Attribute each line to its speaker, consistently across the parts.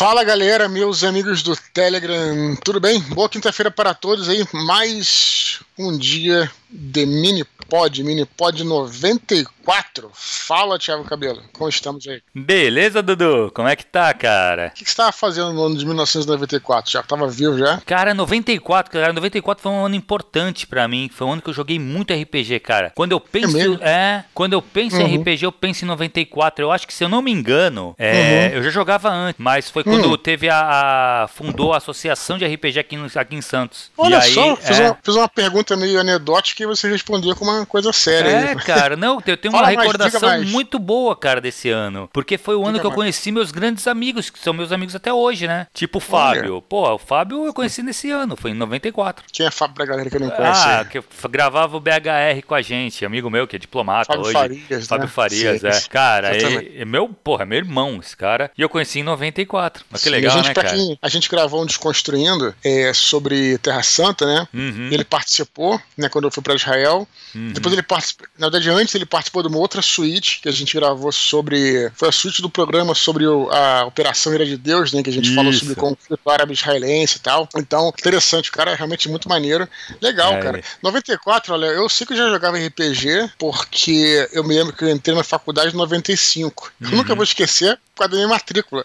Speaker 1: Fala galera, meus amigos do Telegram, tudo bem? Boa quinta-feira para todos aí, mais um dia de mini pod, mini pod 94. Fala, Thiago Cabelo, como estamos aí?
Speaker 2: Beleza, Dudu? Como é que tá, cara?
Speaker 1: O que, que você estava fazendo no ano de 1994? Já estava vivo já?
Speaker 2: Cara, 94, cara, 94 foi um ano importante para mim. Foi um ano que eu joguei muito RPG, cara. Quando eu penso, é, é quando eu penso uhum. em RPG, eu penso em 94. Eu acho que se eu não me engano, é, uhum. eu já jogava antes, mas foi quando uhum. teve a, a, fundou a associação de RPG aqui, no, aqui em Santos.
Speaker 1: Olha e só, aí, fiz, é... uma, fiz uma pergunta meio anedótica e você respondeu com uma coisa séria.
Speaker 2: É, cara, não, eu tenho uma recordação mais, muito boa, cara, desse ano. Porque foi o ano diga que eu conheci meus grandes amigos, que são meus amigos até hoje, né? Tipo o Fábio. Olha. Pô, o Fábio eu conheci nesse ano, foi em 94.
Speaker 1: Quem é Fábio pra galera que não conhece?
Speaker 2: Ah, que gravava o BHR com a gente, amigo meu que é diplomata Fábio hoje. Farias, Fábio né? Farias, Sim. é. Cara, é, é meu, porra, é meu irmão esse cara. E eu conheci em 94. Mas que Sim, legal,
Speaker 1: a gente,
Speaker 2: né, cara?
Speaker 1: Quem, a gente gravou um Desconstruindo é, sobre Terra Santa, né? Uhum. Ele participou, né, quando eu fui pra Israel. Uhum. Depois ele participou, na verdade, antes ele participou de uma outra suíte que a gente gravou sobre. Foi a suíte do programa sobre o, a Operação Ira de Deus, né? Que a gente Isso. falou sobre o conflito árabe-israelense e tal. Então, interessante, o cara é realmente muito maneiro. Legal, é. cara. 94, olha, eu sei que eu já jogava RPG, porque eu me lembro que eu entrei na faculdade em 95. Uhum. Eu nunca vou esquecer minha matrícula.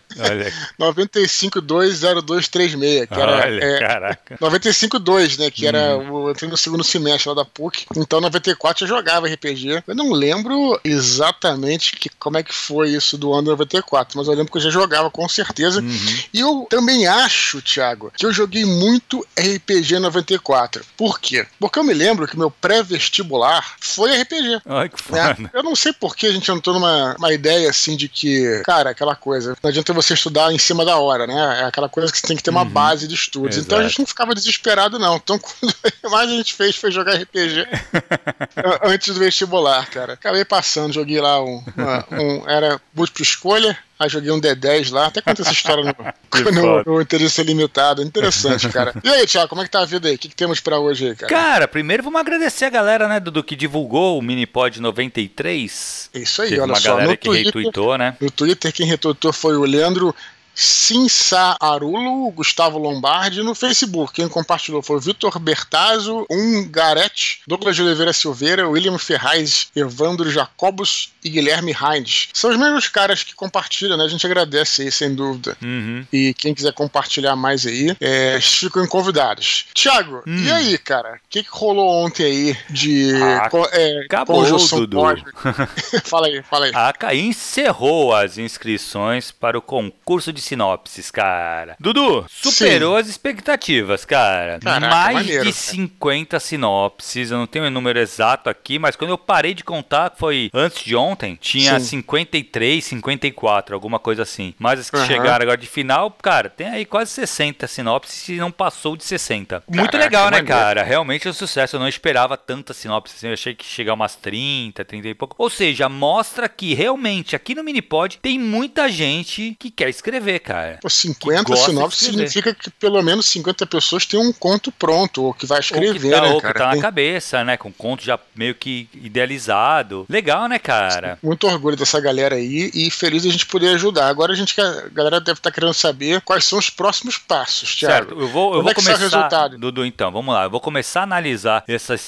Speaker 1: 9520236, que era. Olha, é, caraca. 952, né? Que hum. era. Eu entrei no segundo semestre lá da PUC. Então, 94 eu jogava RPG. Eu não lembro exatamente que, como é que foi isso do ano 94, mas eu lembro que eu já jogava com certeza. Uhum. E eu também acho, Thiago, que eu joguei muito RPG 94. Por quê? Porque eu me lembro que meu pré-vestibular foi RPG.
Speaker 2: Ai, que né? foda.
Speaker 1: Eu não sei por que a gente entrou numa uma ideia assim de que, cara, aquela coisa. Não adianta você estudar em cima da hora, né? É aquela coisa que você tem que ter uma uhum. base de estudos. Exato. Então a gente não ficava desesperado, não. Então, quando mais a gente fez foi jogar RPG antes do vestibular, cara. Acabei passando, joguei lá um. Uma, um era múltipla escolha, Aí joguei um D10 lá, até conta essa história no, no, no, Interesse Limitado. Interessante, cara. E aí, Thiago, como é que tá a vida aí? O que, que temos pra hoje aí, cara?
Speaker 2: Cara, primeiro vamos agradecer a galera, né, Dudu, que divulgou o Minipod 93.
Speaker 1: Isso aí,
Speaker 2: Teve
Speaker 1: olha
Speaker 2: uma
Speaker 1: só.
Speaker 2: galera que Twitter, retweetou, né?
Speaker 1: No Twitter, quem retweetou foi o Leandro Sinsa Arulo, Gustavo Lombardi, no Facebook. Quem compartilhou foi Vitor Bertazzo, Garete, Douglas de Oliveira Silveira, William Ferraz, Evandro Jacobos e Guilherme Heinz. São os mesmos caras que compartilham, né? A gente agradece aí, sem dúvida. Uhum. E quem quiser compartilhar mais aí, é, ficam convidados. Tiago, hum. e aí, cara? O que, que, rolou ontem aí de
Speaker 2: ah, é, acabou, conjunção Dudu.
Speaker 1: fala aí, fala aí.
Speaker 2: A CAI encerrou as inscrições para o concurso de sinopses, cara. Dudu, superou Sim. as expectativas, cara. Caraca, Mais maneiro, de 50 cara. sinopses, eu não tenho o número exato aqui, mas quando eu parei de contar, foi antes de ontem, tinha Sim. 53, 54, alguma coisa assim. Mas as que uhum. chegaram agora de final, cara, tem aí quase 60 sinopses e não passou de 60. Caraca, Muito legal, né, maneiro. cara? Realmente é um sucesso. Eu não esperava tanta sinopse assim. Eu achei que chegar umas 30, 30 e pouco. Ou seja, mostra que realmente aqui no Minipod tem muita gente que quer escrever cara.
Speaker 1: Pô, 50 sinopses significa que pelo menos 50 pessoas têm um conto pronto, ou que vai escrever, ou que tá,
Speaker 2: né,
Speaker 1: ou
Speaker 2: cara? que tá na cabeça, né? Com um conto já meio que idealizado. Legal, né, cara?
Speaker 1: Muito orgulho dessa galera aí e feliz a gente poder ajudar. Agora a gente a galera deve estar tá querendo saber quais são os próximos passos, Thiago.
Speaker 2: Certo, eu vou, eu vou é começar. O resultado? Dudu, então, vamos lá. Eu vou começar a analisar essas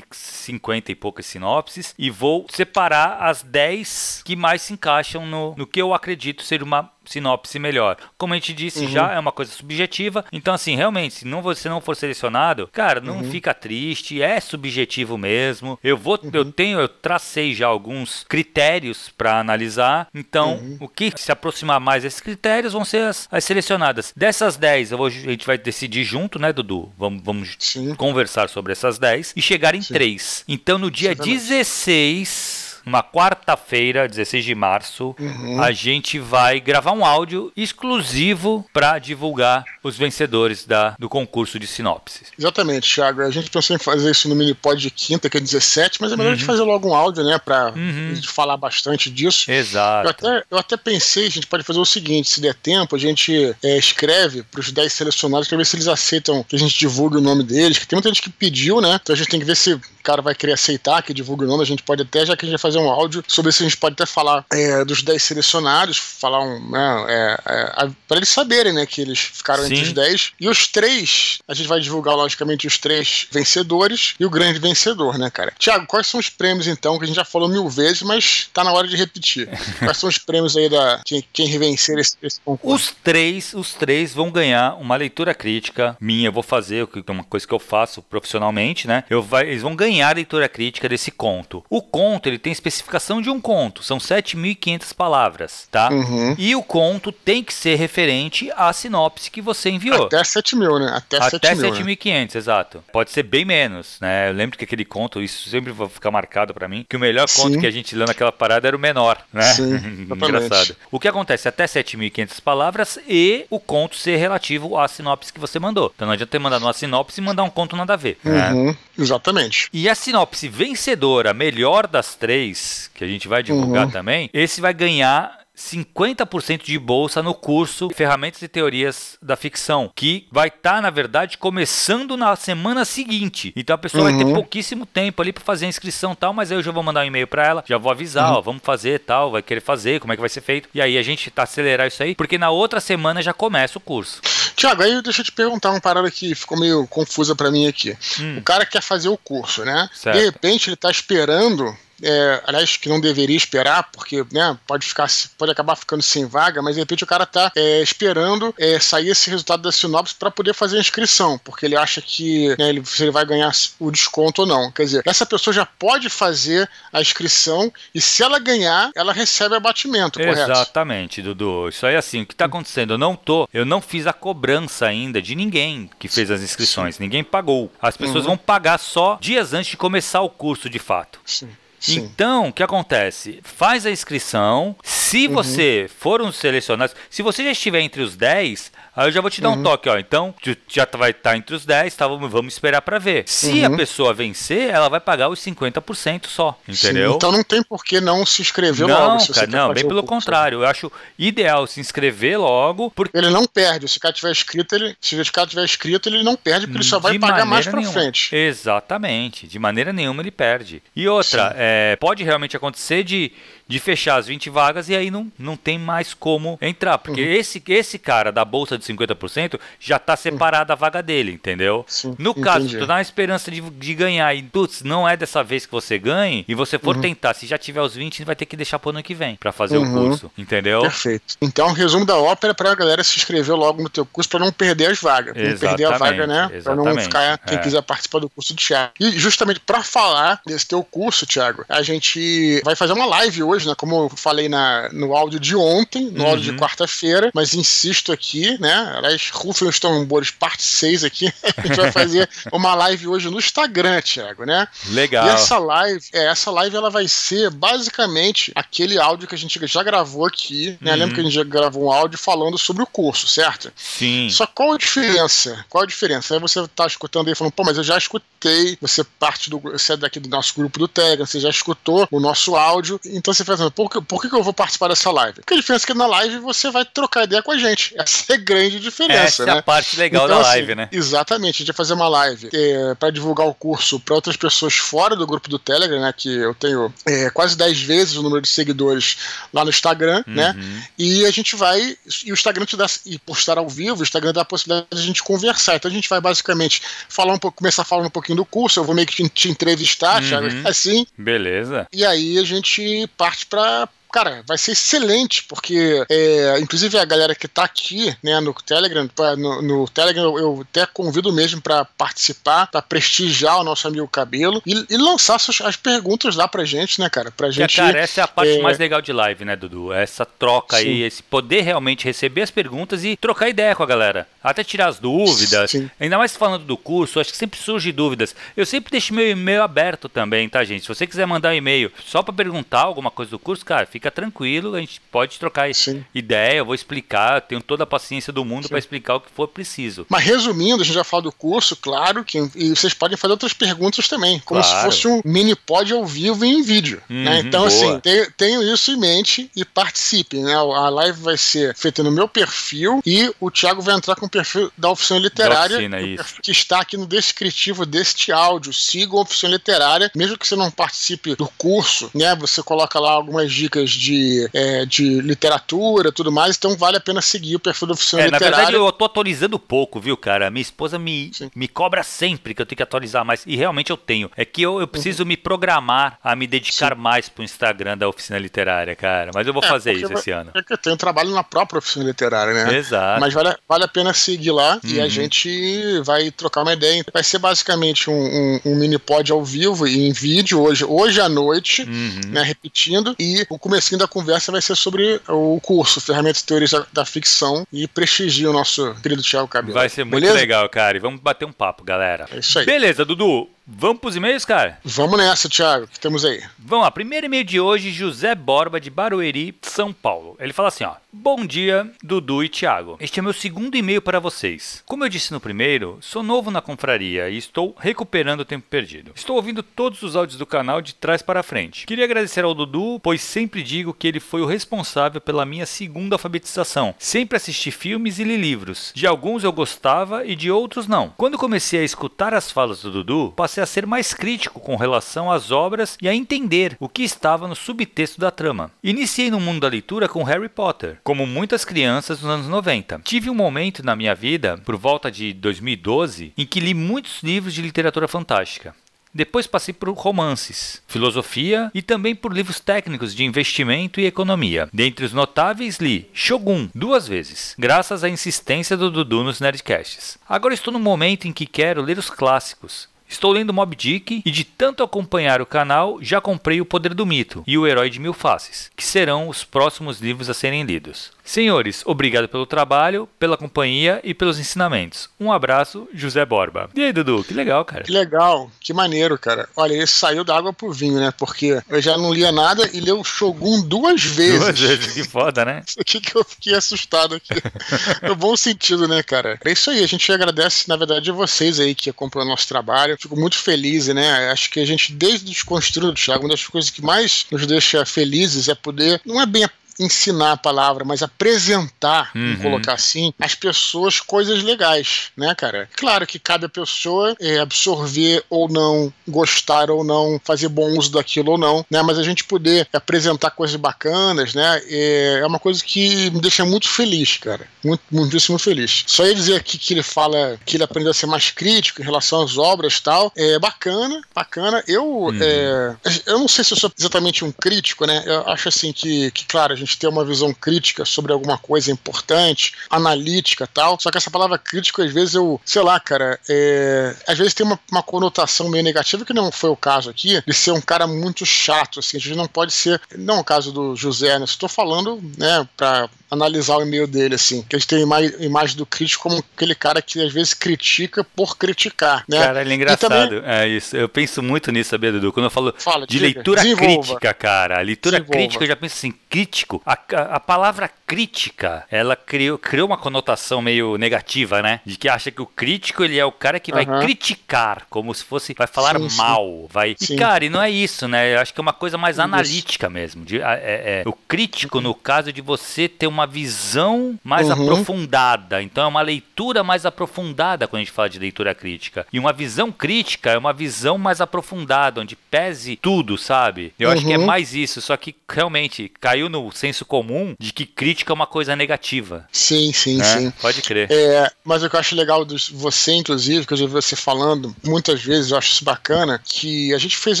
Speaker 2: 50 e poucas sinopses e vou separar as 10 que mais se encaixam no, no que eu acredito ser uma sinopse melhor. Como a gente disse, uhum. já é uma coisa subjetiva. Então, assim, realmente, se não você não for selecionado, cara, não uhum. fica triste, é subjetivo mesmo. Eu vou, uhum. eu tenho, eu tracei já alguns critérios para analisar. Então, uhum. o que se aproximar mais desses critérios vão ser as, as selecionadas. Dessas 10, vou, a gente vai decidir junto, né, Dudu? Vamos, vamos conversar sobre essas 10 e chegar em 3. Então, no dia 16 numa quarta-feira, 16 de março, uhum. a gente vai gravar um áudio exclusivo para divulgar os vencedores da, do concurso de sinopses.
Speaker 1: Exatamente, Thiago. A gente pensou em fazer isso no Minipod de quinta, que é 17, mas é melhor uhum. a gente fazer logo um áudio, né, para uhum. falar bastante disso.
Speaker 2: Exato.
Speaker 1: Eu até, eu até pensei, a gente pode fazer o seguinte: se der tempo, a gente é, escreve para os 10 selecionados para ver se eles aceitam que a gente divulgue o nome deles, que tem muita gente que pediu, né? Então a gente tem que ver se o cara vai querer aceitar que divulgue o nome. A gente pode até, já que a gente vai fazer fazer um áudio sobre isso. A gente pode até falar é, dos 10 selecionados, falar um. Né, é, é, para eles saberem, né, que eles ficaram Sim. entre os 10. E os três, a gente vai divulgar, logicamente, os três vencedores e o grande vencedor, né, cara? Tiago, quais são os prêmios, então, que a gente já falou mil vezes, mas tá na hora de repetir. quais são os prêmios aí da quem, quem vencer esse, esse concurso?
Speaker 2: Os três, os três vão ganhar uma leitura crítica minha, eu vou fazer, é uma coisa que eu faço profissionalmente, né? Eu vai, eles vão ganhar a leitura crítica desse conto. O conto, ele tem especificação de um conto, são 7.500 palavras, tá? Uhum. E o conto tem que ser referente à sinopse que você enviou.
Speaker 1: Até 7 mil, né?
Speaker 2: Até, Até 7.500, né? exato. Pode ser bem menos, né? Eu lembro que aquele conto, isso sempre vai ficar marcado para mim, que o melhor Sim. conto que a gente leu naquela parada era o menor, né? Sim, Engraçado. O que acontece? Até 7.500 palavras e o conto ser relativo à sinopse que você mandou. Então não adianta ter mandado uma sinopse e mandar um conto nada a ver. Né?
Speaker 1: Uhum, Exatamente.
Speaker 2: E a sinopse vencedora, melhor das três, que a gente vai divulgar uhum. também, esse vai ganhar 50% de bolsa no curso Ferramentas e Teorias da Ficção, que vai estar, tá, na verdade, começando na semana seguinte. Então a pessoa uhum. vai ter uhum. pouquíssimo tempo ali para fazer a inscrição tal, mas aí eu já vou mandar um e-mail para ela, já vou avisar, uhum. ó, vamos fazer tal, vai querer fazer, como é que vai ser feito. E aí a gente tá acelerar isso aí, porque na outra semana já começa o curso.
Speaker 1: Tiago, aí deixa eu te perguntar uma parada que ficou meio confusa para mim aqui. Hum. O cara quer fazer o curso, né? Certo. De repente ele tá esperando é, aliás, que não deveria esperar, porque né, pode, ficar, pode acabar ficando sem vaga, mas de repente o cara está é, esperando é, sair esse resultado da sinopse para poder fazer a inscrição, porque ele acha que né, ele, se ele vai ganhar o desconto ou não. Quer dizer, essa pessoa já pode fazer a inscrição e se ela ganhar, ela recebe abatimento,
Speaker 2: correto? Exatamente, Dudu. Isso aí assim, o que está acontecendo? Eu não tô, eu não fiz a cobrança ainda de ninguém que fez as inscrições, Sim. ninguém pagou. As pessoas uhum. vão pagar só dias antes de começar o curso de fato. Sim. Sim. Então, o que acontece? Faz a inscrição. Se uhum. você for um selecionado, se você já estiver entre os 10, Aí eu já vou te dar uhum. um toque, ó. Então, já vai estar tá entre os 10, tá? Vamos esperar para ver. Se uhum. a pessoa vencer, ela vai pagar os 50% só, entendeu? Sim,
Speaker 1: então não tem por que não se inscrever
Speaker 2: não,
Speaker 1: logo.
Speaker 2: Cara, não, bem pelo contrário. Eu acho ideal se inscrever logo. Porque...
Speaker 1: Ele não perde. Se o cara tiver inscrito, ele, se o cara tiver inscrito, ele não perde, porque ele só vai pagar mais pra
Speaker 2: nenhuma.
Speaker 1: frente.
Speaker 2: Exatamente. De maneira nenhuma ele perde. E outra, é, pode realmente acontecer de de fechar as 20 vagas e aí não, não tem mais como entrar. Porque uhum. esse, esse cara da bolsa de 50% já está separada uhum. a vaga dele, entendeu? Sim, no entendi. caso, tu dá uma esperança de, de ganhar e, putz, não é dessa vez que você ganhe, e você for uhum. tentar, se já tiver os 20, vai ter que deixar pro ano que vem para fazer o uhum. curso, entendeu?
Speaker 1: Perfeito. Então, resumo da ópera para a galera se inscrever logo no teu curso para não perder as vagas. Exatamente, não perder a vaga, né? Para não ficar quem é. quiser participar do curso do Thiago. E justamente para falar desse teu curso, Thiago, a gente vai fazer uma live hoje hoje, né? Como eu falei na, no áudio de ontem, no uhum. áudio de uhum. quarta-feira, mas insisto aqui, né? Aliás, rufem os tambores, parte 6 aqui. a gente vai fazer uma live hoje no Instagram, Thiago, né?
Speaker 2: Legal.
Speaker 1: E essa live, é, essa live ela vai ser basicamente aquele áudio que a gente já gravou aqui, né? Uhum. Lembra que a gente já gravou um áudio falando sobre o curso, certo?
Speaker 2: Sim.
Speaker 1: Só qual a diferença? Qual a diferença? Aí você tá escutando aí falando, pô, mas eu já escutei, você parte do. Você é daqui do nosso grupo do Telegram, você já escutou o nosso áudio, então você pensando, por, que, por que eu vou participar dessa live? Porque a diferença é que na live você vai trocar ideia com a gente. Essa é a grande diferença. Essa
Speaker 2: né?
Speaker 1: é
Speaker 2: a parte legal então, da assim, live, né?
Speaker 1: Exatamente. A gente vai fazer uma live é, para divulgar o curso para outras pessoas fora do grupo do Telegram, né? Que eu tenho é, quase 10 vezes o número de seguidores lá no Instagram, né? uhum. né? E a gente vai. E o Instagram te dá. E postar ao vivo, o Instagram dá a possibilidade de a gente conversar. Então a gente vai basicamente falar um pouco, começar falando um pouquinho do curso. Eu vou meio que te entrevistar, uhum. assim.
Speaker 2: Beleza.
Speaker 1: E aí a gente parte para cara, vai ser excelente, porque é, inclusive a galera que tá aqui, né, no Telegram, pra, no, no, Telegram eu até convido mesmo para participar, para prestigiar o nosso amigo Cabelo e, e lançar as, as, perguntas lá pra gente, né, cara? Pra gente.
Speaker 2: cara, essa é a parte é... mais legal de live, né, Dudu? Essa troca Sim. aí, esse poder realmente receber as perguntas e trocar ideia com a galera. Até tirar as dúvidas. Sim. Ainda mais falando do curso, acho que sempre surge dúvidas. Eu sempre deixo meu e-mail aberto também, tá, gente? Se você quiser mandar um e-mail só para perguntar alguma coisa do curso, cara, fica fica tranquilo, a gente pode trocar Sim. ideia, eu vou explicar, tenho toda a paciência do mundo para explicar o que for preciso.
Speaker 1: Mas resumindo, a gente já falou do curso, claro, que e vocês podem fazer outras perguntas também, como claro. se fosse um mini pod ao vivo em vídeo. Né? Uhum, né? Então, assim, boa. assim, tenho isso em mente e participem. Né? A live vai ser feita no meu perfil e o Thiago vai entrar com o perfil da oficina literária, da oficina, que está aqui no descritivo deste áudio. Sigam a oficina literária, mesmo que você não participe do curso, né? Você coloca lá algumas dicas de, é, de literatura tudo mais, então vale a pena seguir o perfil da oficina é, literária. Na verdade,
Speaker 2: eu tô atualizando pouco, viu, cara? Minha esposa me, me cobra sempre que eu tenho que atualizar mais. E realmente eu tenho. É que eu, eu preciso uhum. me programar a me dedicar Sim. mais pro Instagram da oficina literária, cara. Mas eu vou é, fazer isso esse ano.
Speaker 1: É que eu tenho trabalho na própria oficina literária, né?
Speaker 2: Exato.
Speaker 1: Mas vale, vale a pena seguir lá uhum. e a uhum. gente vai trocar uma ideia. Vai ser basicamente um, um, um mini pod ao vivo e em vídeo hoje, hoje à noite, uhum. né? Repetindo. E o comecinho da conversa vai ser sobre o curso Ferramentas e Teorias da, da Ficção e prestigia o nosso querido Thiago Cabelo.
Speaker 2: Vai ser muito Beleza? legal, cara. E vamos bater um papo, galera.
Speaker 1: É isso aí.
Speaker 2: Beleza, Dudu. Vamos pros e-mails, cara?
Speaker 1: Vamos nessa, Thiago. O que temos aí?
Speaker 2: Vamos lá. Primeiro e-mail de hoje, José Borba, de Barueri, São Paulo. Ele fala assim, ó. Bom dia, Dudu e Thiago. Este é meu segundo e-mail para vocês. Como eu disse no primeiro, sou novo na confraria e estou recuperando o tempo perdido. Estou ouvindo todos os áudios do canal de trás para frente. Queria agradecer ao Dudu, pois sempre digo que ele foi o responsável pela minha segunda alfabetização. Sempre assisti filmes e li livros. De alguns eu gostava e de outros não. Quando comecei a escutar as falas do Dudu, passei a ser mais crítico com relação às obras e a entender o que estava no subtexto da trama. Iniciei no mundo da leitura com Harry Potter, como muitas crianças nos anos 90. Tive um momento na minha vida, por volta de 2012, em que li muitos livros de literatura fantástica. Depois passei por romances, filosofia e também por livros técnicos de investimento e economia. Dentre os notáveis li Shogun duas vezes, graças à insistência do Dudu nos Nerdcasts. Agora estou no momento em que quero ler os clássicos, Estou lendo Mob Dick e de tanto acompanhar o canal, já comprei O Poder do Mito e O Herói de Mil Faces, que serão os próximos livros a serem lidos. Senhores, obrigado pelo trabalho, pela companhia e pelos ensinamentos. Um abraço, José Borba. E aí, Dudu? Que legal, cara.
Speaker 1: Que legal, que maneiro, cara. Olha, ele saiu da água pro vinho, né? Porque eu já não lia nada e leu Shogun duas vezes. Duas vezes,
Speaker 2: que foda, né?
Speaker 1: Isso aqui que eu fiquei assustado aqui. no bom sentido, né, cara? É isso aí, a gente agradece, na verdade, a vocês aí que acompanham o nosso trabalho. Fico muito feliz, né? Acho que a gente, desde o Desconstruído, Thiago, uma das coisas que mais nos deixa felizes é poder, não é bem ensinar a palavra, mas apresentar, uhum. vamos colocar assim, às pessoas coisas legais, né, cara? Claro que cada pessoa é, absorver ou não, gostar ou não, fazer bom uso daquilo ou não, né? Mas a gente poder apresentar coisas bacanas, né? É, é uma coisa que me deixa muito feliz, cara. Muito, muitíssimo feliz. Só ia dizer aqui que ele fala que ele aprendeu a ser mais crítico em relação às obras e tal. É bacana, bacana. Eu, uhum. é, eu não sei se eu sou exatamente um crítico, né? Eu acho assim que, que claro, a gente ter uma visão crítica sobre alguma coisa importante, analítica tal. Só que essa palavra crítico, às vezes, eu, sei lá, cara, é, às vezes tem uma, uma, conotação meio negativa, que não foi o caso aqui, de ser um cara muito chato, assim. A gente não pode ser. Não o caso do José, né? Estou falando, né, pra analisar o e-mail dele, assim. Que a gente tem a imagem do crítico como aquele cara que às vezes critica por criticar, né?
Speaker 2: Cara, ele é engraçado. Também... É isso. Eu penso muito nisso, sabia, Dudu? Quando eu falo Fala, de diga. leitura Desenvolva. crítica, cara. A leitura Desenvolva. crítica, eu já penso assim, crítico. A, a, a, palavra crítica, ela criou, criou uma conotação meio negativa, né? De que acha que o crítico, ele é o cara que vai criticar, como se fosse, vai falar sim, mal, vai... Sim. E, cara, e não é isso, né? Eu acho que é uma coisa mais analítica mesmo. De, é, é, o crítico, no caso de você ter uma uma visão mais uhum. aprofundada. Então é uma leitura mais aprofundada quando a gente fala de leitura crítica. E uma visão crítica é uma visão mais aprofundada, onde pese tudo, sabe? Eu uhum. acho que é uhum. mais isso, só que realmente caiu no senso comum de que crítica é uma coisa negativa.
Speaker 1: Sim, sim, né? sim.
Speaker 2: Pode crer.
Speaker 1: É, mas o que eu acho legal de você, inclusive, que eu já vi você falando muitas vezes, eu acho isso bacana, que a gente fez,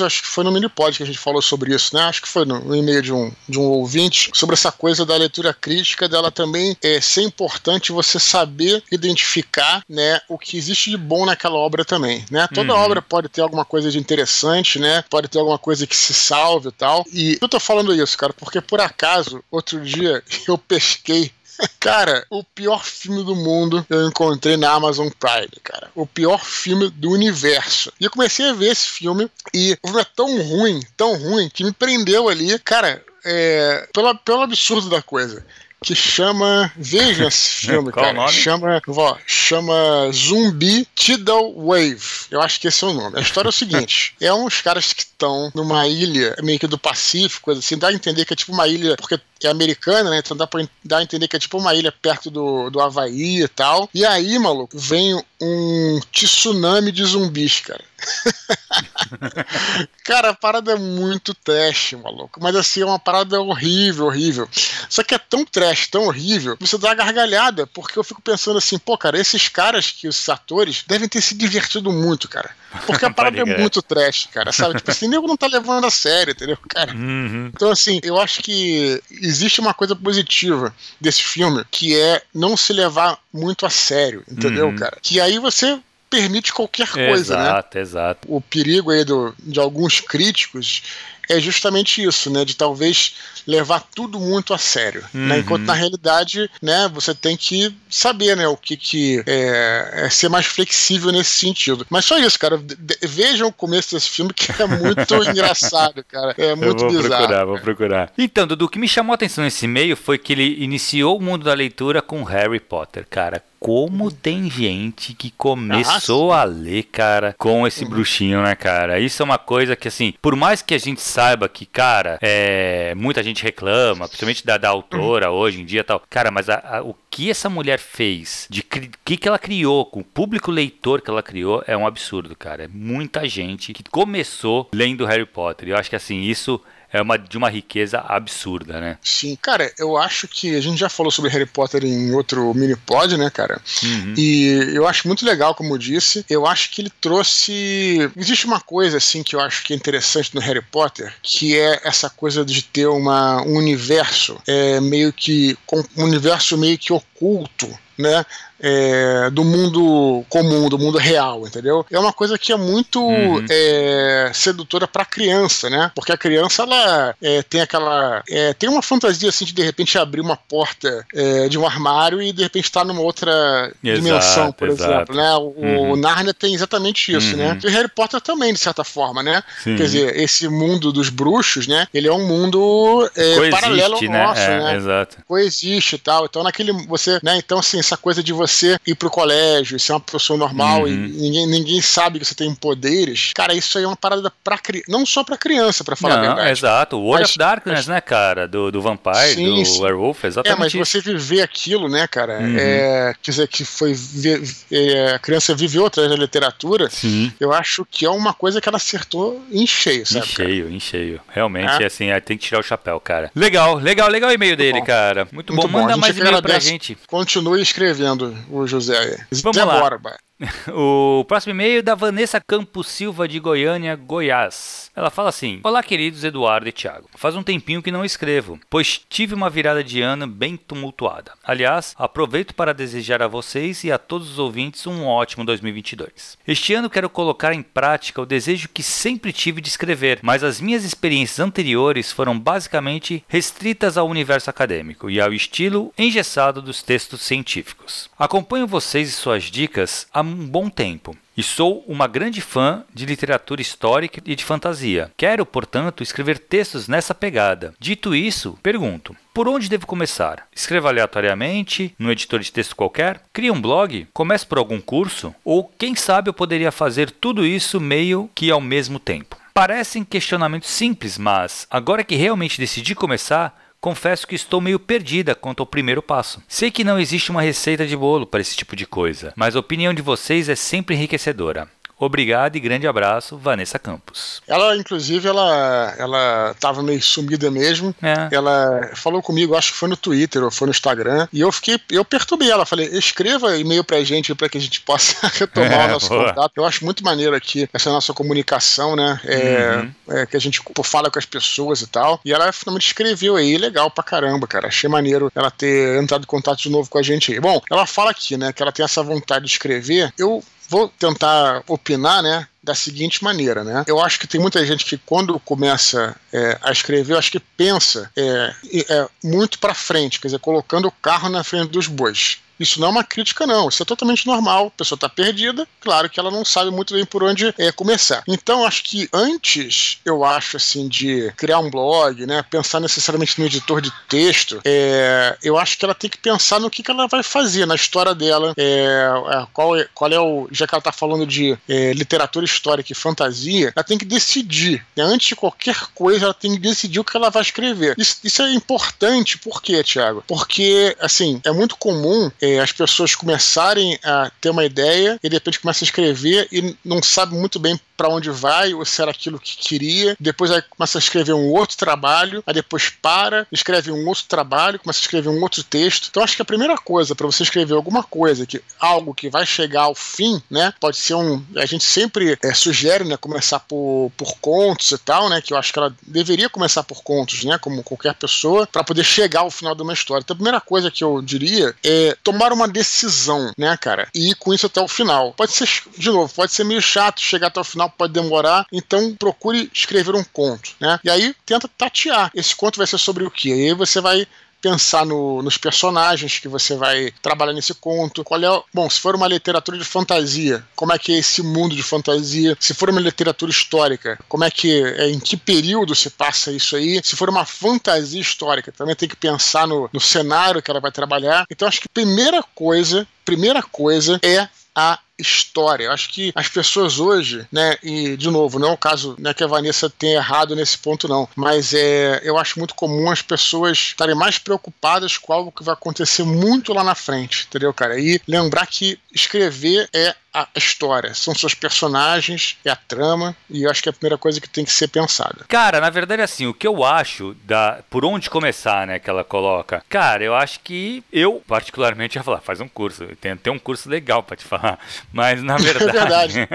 Speaker 1: acho que foi no mini-pod que a gente falou sobre isso, né? Acho que foi no, no e-mail de um, de um ouvinte, sobre essa coisa da leitura crítica característica dela também é ser importante você saber identificar né, o que existe de bom naquela obra também. Né? Toda uhum. obra pode ter alguma coisa de interessante, né? Pode ter alguma coisa que se salve e tal. E eu tô falando isso, cara, porque por acaso, outro dia eu pesquei Cara, o pior filme do mundo eu encontrei na Amazon Prime, cara. O pior filme do universo. E eu comecei a ver esse filme e o filme é tão ruim, tão ruim, que me prendeu ali. Cara, é, pela, pelo absurdo da coisa que chama. Veja esse filme, Qual cara. O nome? Chama, ó, chama Zumbi Tidal Wave. Eu acho que esse é o nome. A história é o seguinte: é uns caras que estão numa ilha meio que do Pacífico, assim, dá a entender que é tipo uma ilha, porque é americana, né? Então dá pra dar a entender que é tipo uma ilha perto do, do Havaí e tal. E aí, maluco, vem um tsunami de zumbis, cara. cara, a parada é muito trash, maluco. Mas assim, é uma parada horrível, horrível. Só que é tão trash, tão horrível, você dá uma gargalhada, porque eu fico pensando assim, pô, cara, esses caras que os atores devem ter se divertido muito, cara. Porque a parada é muito trash, cara, sabe? Tipo assim, nego não tá levando a sério, entendeu, cara? Uhum. Então, assim, eu acho que existe uma coisa positiva desse filme, que é não se levar muito a sério, entendeu, uhum. cara? Que aí você permite qualquer coisa,
Speaker 2: exato,
Speaker 1: né?
Speaker 2: Exato, exato.
Speaker 1: O perigo aí do, de alguns críticos é justamente isso, né? De talvez levar tudo muito a sério. Uhum. Né? Enquanto na realidade, né, você tem que saber, né, o que, que é, é ser mais flexível nesse sentido. Mas só isso, cara. Vejam o começo desse filme que é muito engraçado, cara. É muito
Speaker 2: Eu vou
Speaker 1: bizarro.
Speaker 2: Procurar, vou procurar. Então, Dudu, o que me chamou a atenção nesse meio foi que ele iniciou o mundo da leitura com Harry Potter, cara como tem gente que começou a ler, cara, com esse bruxinho, né, cara? Isso é uma coisa que, assim, por mais que a gente saiba que, cara, é, muita gente reclama, principalmente da, da autora uhum. hoje em dia tal, cara, mas a, a, o que essa mulher fez, de que, que ela criou, com o público leitor que ela criou, é um absurdo, cara. É muita gente que começou lendo Harry Potter. Eu acho que, assim, isso é uma, de uma riqueza absurda, né?
Speaker 1: Sim, cara, eu acho que a gente já falou sobre Harry Potter em outro mini pod, né, cara? Uhum. E eu acho muito legal, como eu disse. Eu acho que ele trouxe. Existe uma coisa, assim, que eu acho que é interessante no Harry Potter, que é essa coisa de ter uma, um universo é, meio que. um universo meio que oculto né? é, do mundo comum, do mundo real, entendeu? É uma coisa que é muito uhum. é, sedutora para criança, né? Porque a criança ela é, tem aquela é, tem uma fantasia assim de de repente abrir uma porta é, de um armário e de repente estar tá numa outra exato, dimensão, por exato. exemplo, né? O, uhum. o, Narnia tem exatamente isso, né? uhum. né? E o Harry Potter também de certa forma, né? Sim. Quer dizer, esse mundo dos bruxos, né? Ele é um mundo é, paralelo ao né? nosso, né?
Speaker 2: Exato.
Speaker 1: Coexiste e tal. Então naquele você, né? Então assim essa coisa de você ir pro colégio, ser uma pessoa normal uhum. e ninguém, ninguém sabe que você tem poderes, cara, isso aí é uma parada pra não só pra criança, pra falar
Speaker 2: não,
Speaker 1: a verdade.
Speaker 2: Exato, o World mas, of Darkness, mas, né, cara, do, do Vampire, sim, do sim. Werewolf, exatamente.
Speaker 1: É, mas
Speaker 2: isso.
Speaker 1: você viver aquilo, né, cara, uhum. é, quer dizer, que foi ver, é, a criança viveu através da literatura, sim. eu acho que é uma coisa que ela acertou em cheio, sabe?
Speaker 2: Em cheio, cara? em cheio. Realmente, é. assim, tem que tirar o chapéu, cara. Legal, legal, legal o e-mail dele, bom. cara. Muito, Muito bom. bom. Manda mais e-mail pra gente.
Speaker 1: Continue escrevendo o José.
Speaker 2: Vamos Zé lá. Borba. O próximo e-mail é da Vanessa Campos Silva de Goiânia, Goiás. Ela fala assim: Olá, queridos Eduardo e Thiago. Faz um tempinho que não escrevo, pois tive uma virada de ano bem tumultuada. Aliás, aproveito para desejar a vocês e a todos os ouvintes um ótimo 2022. Este ano quero colocar em prática o desejo que sempre tive de escrever, mas as minhas experiências anteriores foram basicamente restritas ao universo acadêmico e ao estilo engessado dos textos científicos. Acompanho vocês e suas dicas há um bom tempo e sou uma grande fã de literatura histórica e de fantasia. Quero, portanto, escrever textos nessa pegada. Dito isso, pergunto: por onde devo começar? Escreva aleatoriamente, num editor de texto qualquer? Crie um blog? Comece por algum curso? Ou quem sabe eu poderia fazer tudo isso meio que ao mesmo tempo? Parecem questionamentos simples, mas agora que realmente decidi começar, confesso que estou meio perdida quanto ao primeiro passo. Sei que não existe uma receita de bolo para esse tipo de coisa, mas a opinião de vocês é sempre enriquecedora. Obrigado e grande abraço, Vanessa Campos.
Speaker 1: Ela, inclusive, ela, ela tava meio sumida mesmo. É. Ela falou comigo, acho que foi no Twitter ou foi no Instagram, e eu fiquei, eu perturbei ela, falei, escreva e-mail pra gente para que a gente possa retomar é, o nosso boa. contato. Eu acho muito maneiro aqui essa nossa comunicação, né? É, uhum. é, que a gente pô, fala com as pessoas e tal. E ela finalmente escreveu aí, legal pra caramba, cara. Achei maneiro ela ter entrado em contato de novo com a gente aí. Bom, ela fala aqui, né, que ela tem essa vontade de escrever. Eu vou tentar opinar, né? Da seguinte maneira, né? Eu acho que tem muita gente que quando começa é, a escrever, eu acho que pensa é, é muito para frente, quer dizer, colocando o carro na frente dos bois. Isso não é uma crítica, não. Isso é totalmente normal. A pessoa está perdida, claro que ela não sabe muito bem por onde é, começar. Então, acho que antes, eu acho, assim, de criar um blog, né, pensar necessariamente no editor de texto, é, eu acho que ela tem que pensar no que, que ela vai fazer, na história dela, é, é qual, é, qual é o. Já que ela está falando de é, literatura histórica e fantasia, ela tem que decidir. Né, antes de qualquer coisa, ela tem que decidir o que ela vai escrever. Isso, isso é importante, por quê, Tiago? Porque, assim, é muito comum é, as pessoas começarem a ter uma ideia e de repente começam a escrever e não sabem muito bem para onde vai ou se era aquilo que queria. Depois aí começa a escrever um outro trabalho, aí depois para, escreve um outro trabalho, começa a escrever um outro texto. Então acho que a primeira coisa para você escrever alguma coisa, que algo que vai chegar ao fim, né? Pode ser um. A gente sempre é, sugere, né, começar por, por contos e tal, né? Que eu acho que ela deveria começar por contos, né? Como qualquer pessoa, para poder chegar ao final de uma história. Então a primeira coisa que eu diria é tomar uma decisão, né, cara? E ir com isso até o final. Pode ser, de novo, pode ser meio chato chegar até o final, pode demorar, então procure escrever um conto, né? E aí tenta tatear. Esse conto vai ser sobre o quê? E aí você vai pensar no, nos personagens que você vai trabalhar nesse conto. Qual é, bom, se for uma literatura de fantasia, como é que é esse mundo de fantasia? Se for uma literatura histórica, como é que é, em que período se passa isso aí? Se for uma fantasia histórica, também tem que pensar no, no cenário que ela vai trabalhar. Então acho que primeira coisa, primeira coisa é a história. Eu acho que as pessoas hoje, né, e de novo, não é o caso né, que a Vanessa tenha errado nesse ponto, não, mas é, eu acho muito comum as pessoas estarem mais preocupadas com algo que vai acontecer muito lá na frente, entendeu, cara? E lembrar que escrever é a história, são seus personagens, é a trama, e eu acho que é a primeira coisa que tem que ser pensada.
Speaker 2: Cara, na verdade, assim, o que eu acho da por onde começar, né, que ela coloca, cara, eu acho que eu, particularmente, ia falar, faz um curso, tem, tem um curso legal para te falar, mas na verdade. É verdade.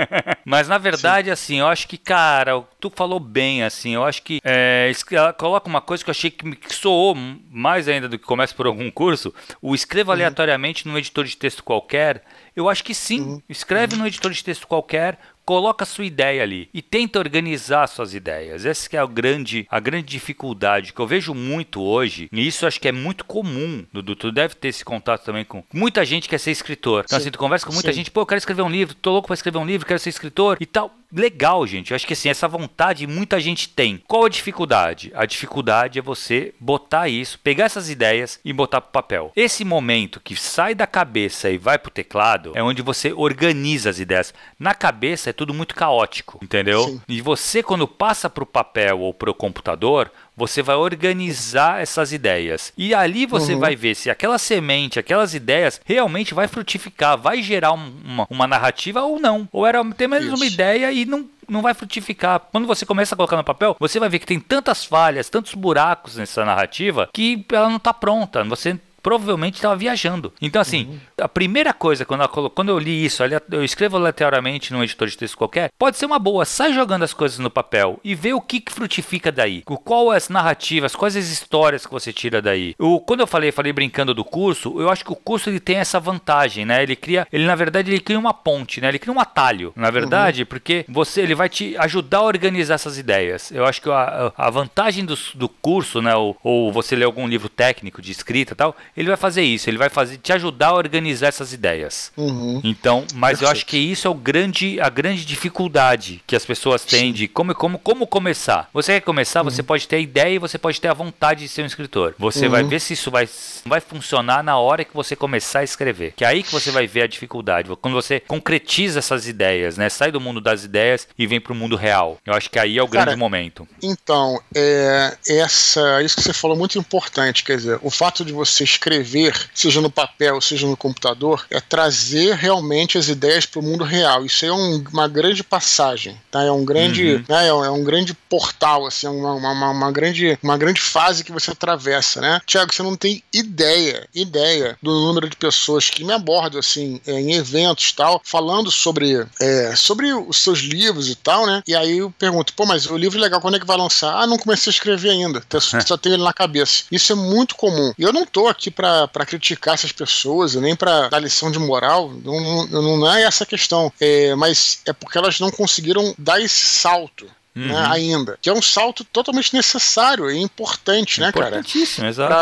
Speaker 2: mas na verdade, Sim. assim, eu acho que, cara, tu falou bem, assim, eu acho que é, ela coloca uma coisa que eu achei que me soou mais ainda do que começa por algum curso, o escreva uhum. aleatoriamente num editor de texto qualquer eu acho que sim. Uhum. Escreve uhum. no editor de texto qualquer, coloca a sua ideia ali e tenta organizar suas ideias. Essa é a grande, a grande dificuldade que eu vejo muito hoje, e isso acho que é muito comum, Dudu, tu deve ter esse contato também com muita gente que quer ser escritor. Então, assim, tu conversa com muita Sim. gente, pô, eu quero escrever um livro, tô louco para escrever um livro, quero ser escritor e tal. Legal, gente. Eu acho que assim, essa vontade muita gente tem. Qual a dificuldade? A dificuldade é você botar isso, pegar essas ideias e botar pro papel. Esse momento que sai da cabeça e vai pro teclado é onde você organiza as ideias. Na cabeça é tudo muito caótico, entendeu? Sim. E você, quando passa para o papel ou para o computador, você vai organizar essas ideias. E ali você uhum. vai ver se aquela semente, aquelas ideias realmente vai frutificar, vai gerar uma, uma narrativa ou não. Ou era ter menos uma ideia e não não vai frutificar. Quando você começa a colocar no papel, você vai ver que tem tantas falhas, tantos buracos nessa narrativa que ela não está pronta. Você provavelmente estava viajando. Então, assim, uhum. a primeira coisa, quando, ela, quando eu li isso, eu escrevo aleatoriamente num editor de texto qualquer, pode ser uma boa. Sai jogando as coisas no papel e vê o que, que frutifica daí. Qual as narrativas, quais as histórias que você tira daí. O, quando eu falei, falei brincando do curso, eu acho que o curso ele tem essa vantagem, né? Ele cria, ele na verdade, ele cria uma ponte, né? Ele cria um atalho, na verdade, uhum. porque você, ele vai te ajudar a organizar essas ideias. Eu acho que a, a vantagem do, do curso, né? Ou, ou você ler algum livro técnico de escrita e tal, ele vai fazer isso, ele vai fazer te ajudar a organizar essas ideias. Uhum. Então, mas Perfeito. eu acho que isso é o grande, a grande dificuldade que as pessoas têm de como, como, como começar. Você quer começar, uhum. você pode ter a ideia e você pode ter a vontade de ser um escritor. Você uhum. vai ver se isso vai, vai funcionar na hora que você começar a escrever. Que é aí que você vai ver a dificuldade. Quando você concretiza essas ideias, né? Sai do mundo das ideias e vem para o mundo real. Eu acho que aí é o Cara, grande momento.
Speaker 1: Então, é, essa, isso que você falou é muito importante. Quer dizer, o fato de você escrever escrever, seja no papel, seja no computador, é trazer realmente as ideias para o mundo real. Isso é um, uma grande passagem, tá? É um grande, uhum. né? é, um, é, um, grande portal, assim, uma, uma, uma, grande, uma grande fase que você atravessa, né? Tiago, você não tem ideia, ideia do número de pessoas que me abordam, assim, é, em eventos tal, falando sobre, é, sobre os seus livros e tal, né? E aí eu pergunto, pô, mas o livro é legal, quando é que vai lançar? Ah, não comecei a escrever ainda, só tenho ele na cabeça. Isso é muito comum. E eu não tô aqui para criticar essas pessoas, nem para dar lição de moral, não, não, não é essa a questão. É, mas é porque elas não conseguiram dar esse salto uhum. né, ainda. Que é um salto totalmente necessário e importante, né, cara?
Speaker 2: Importantíssimo, exato.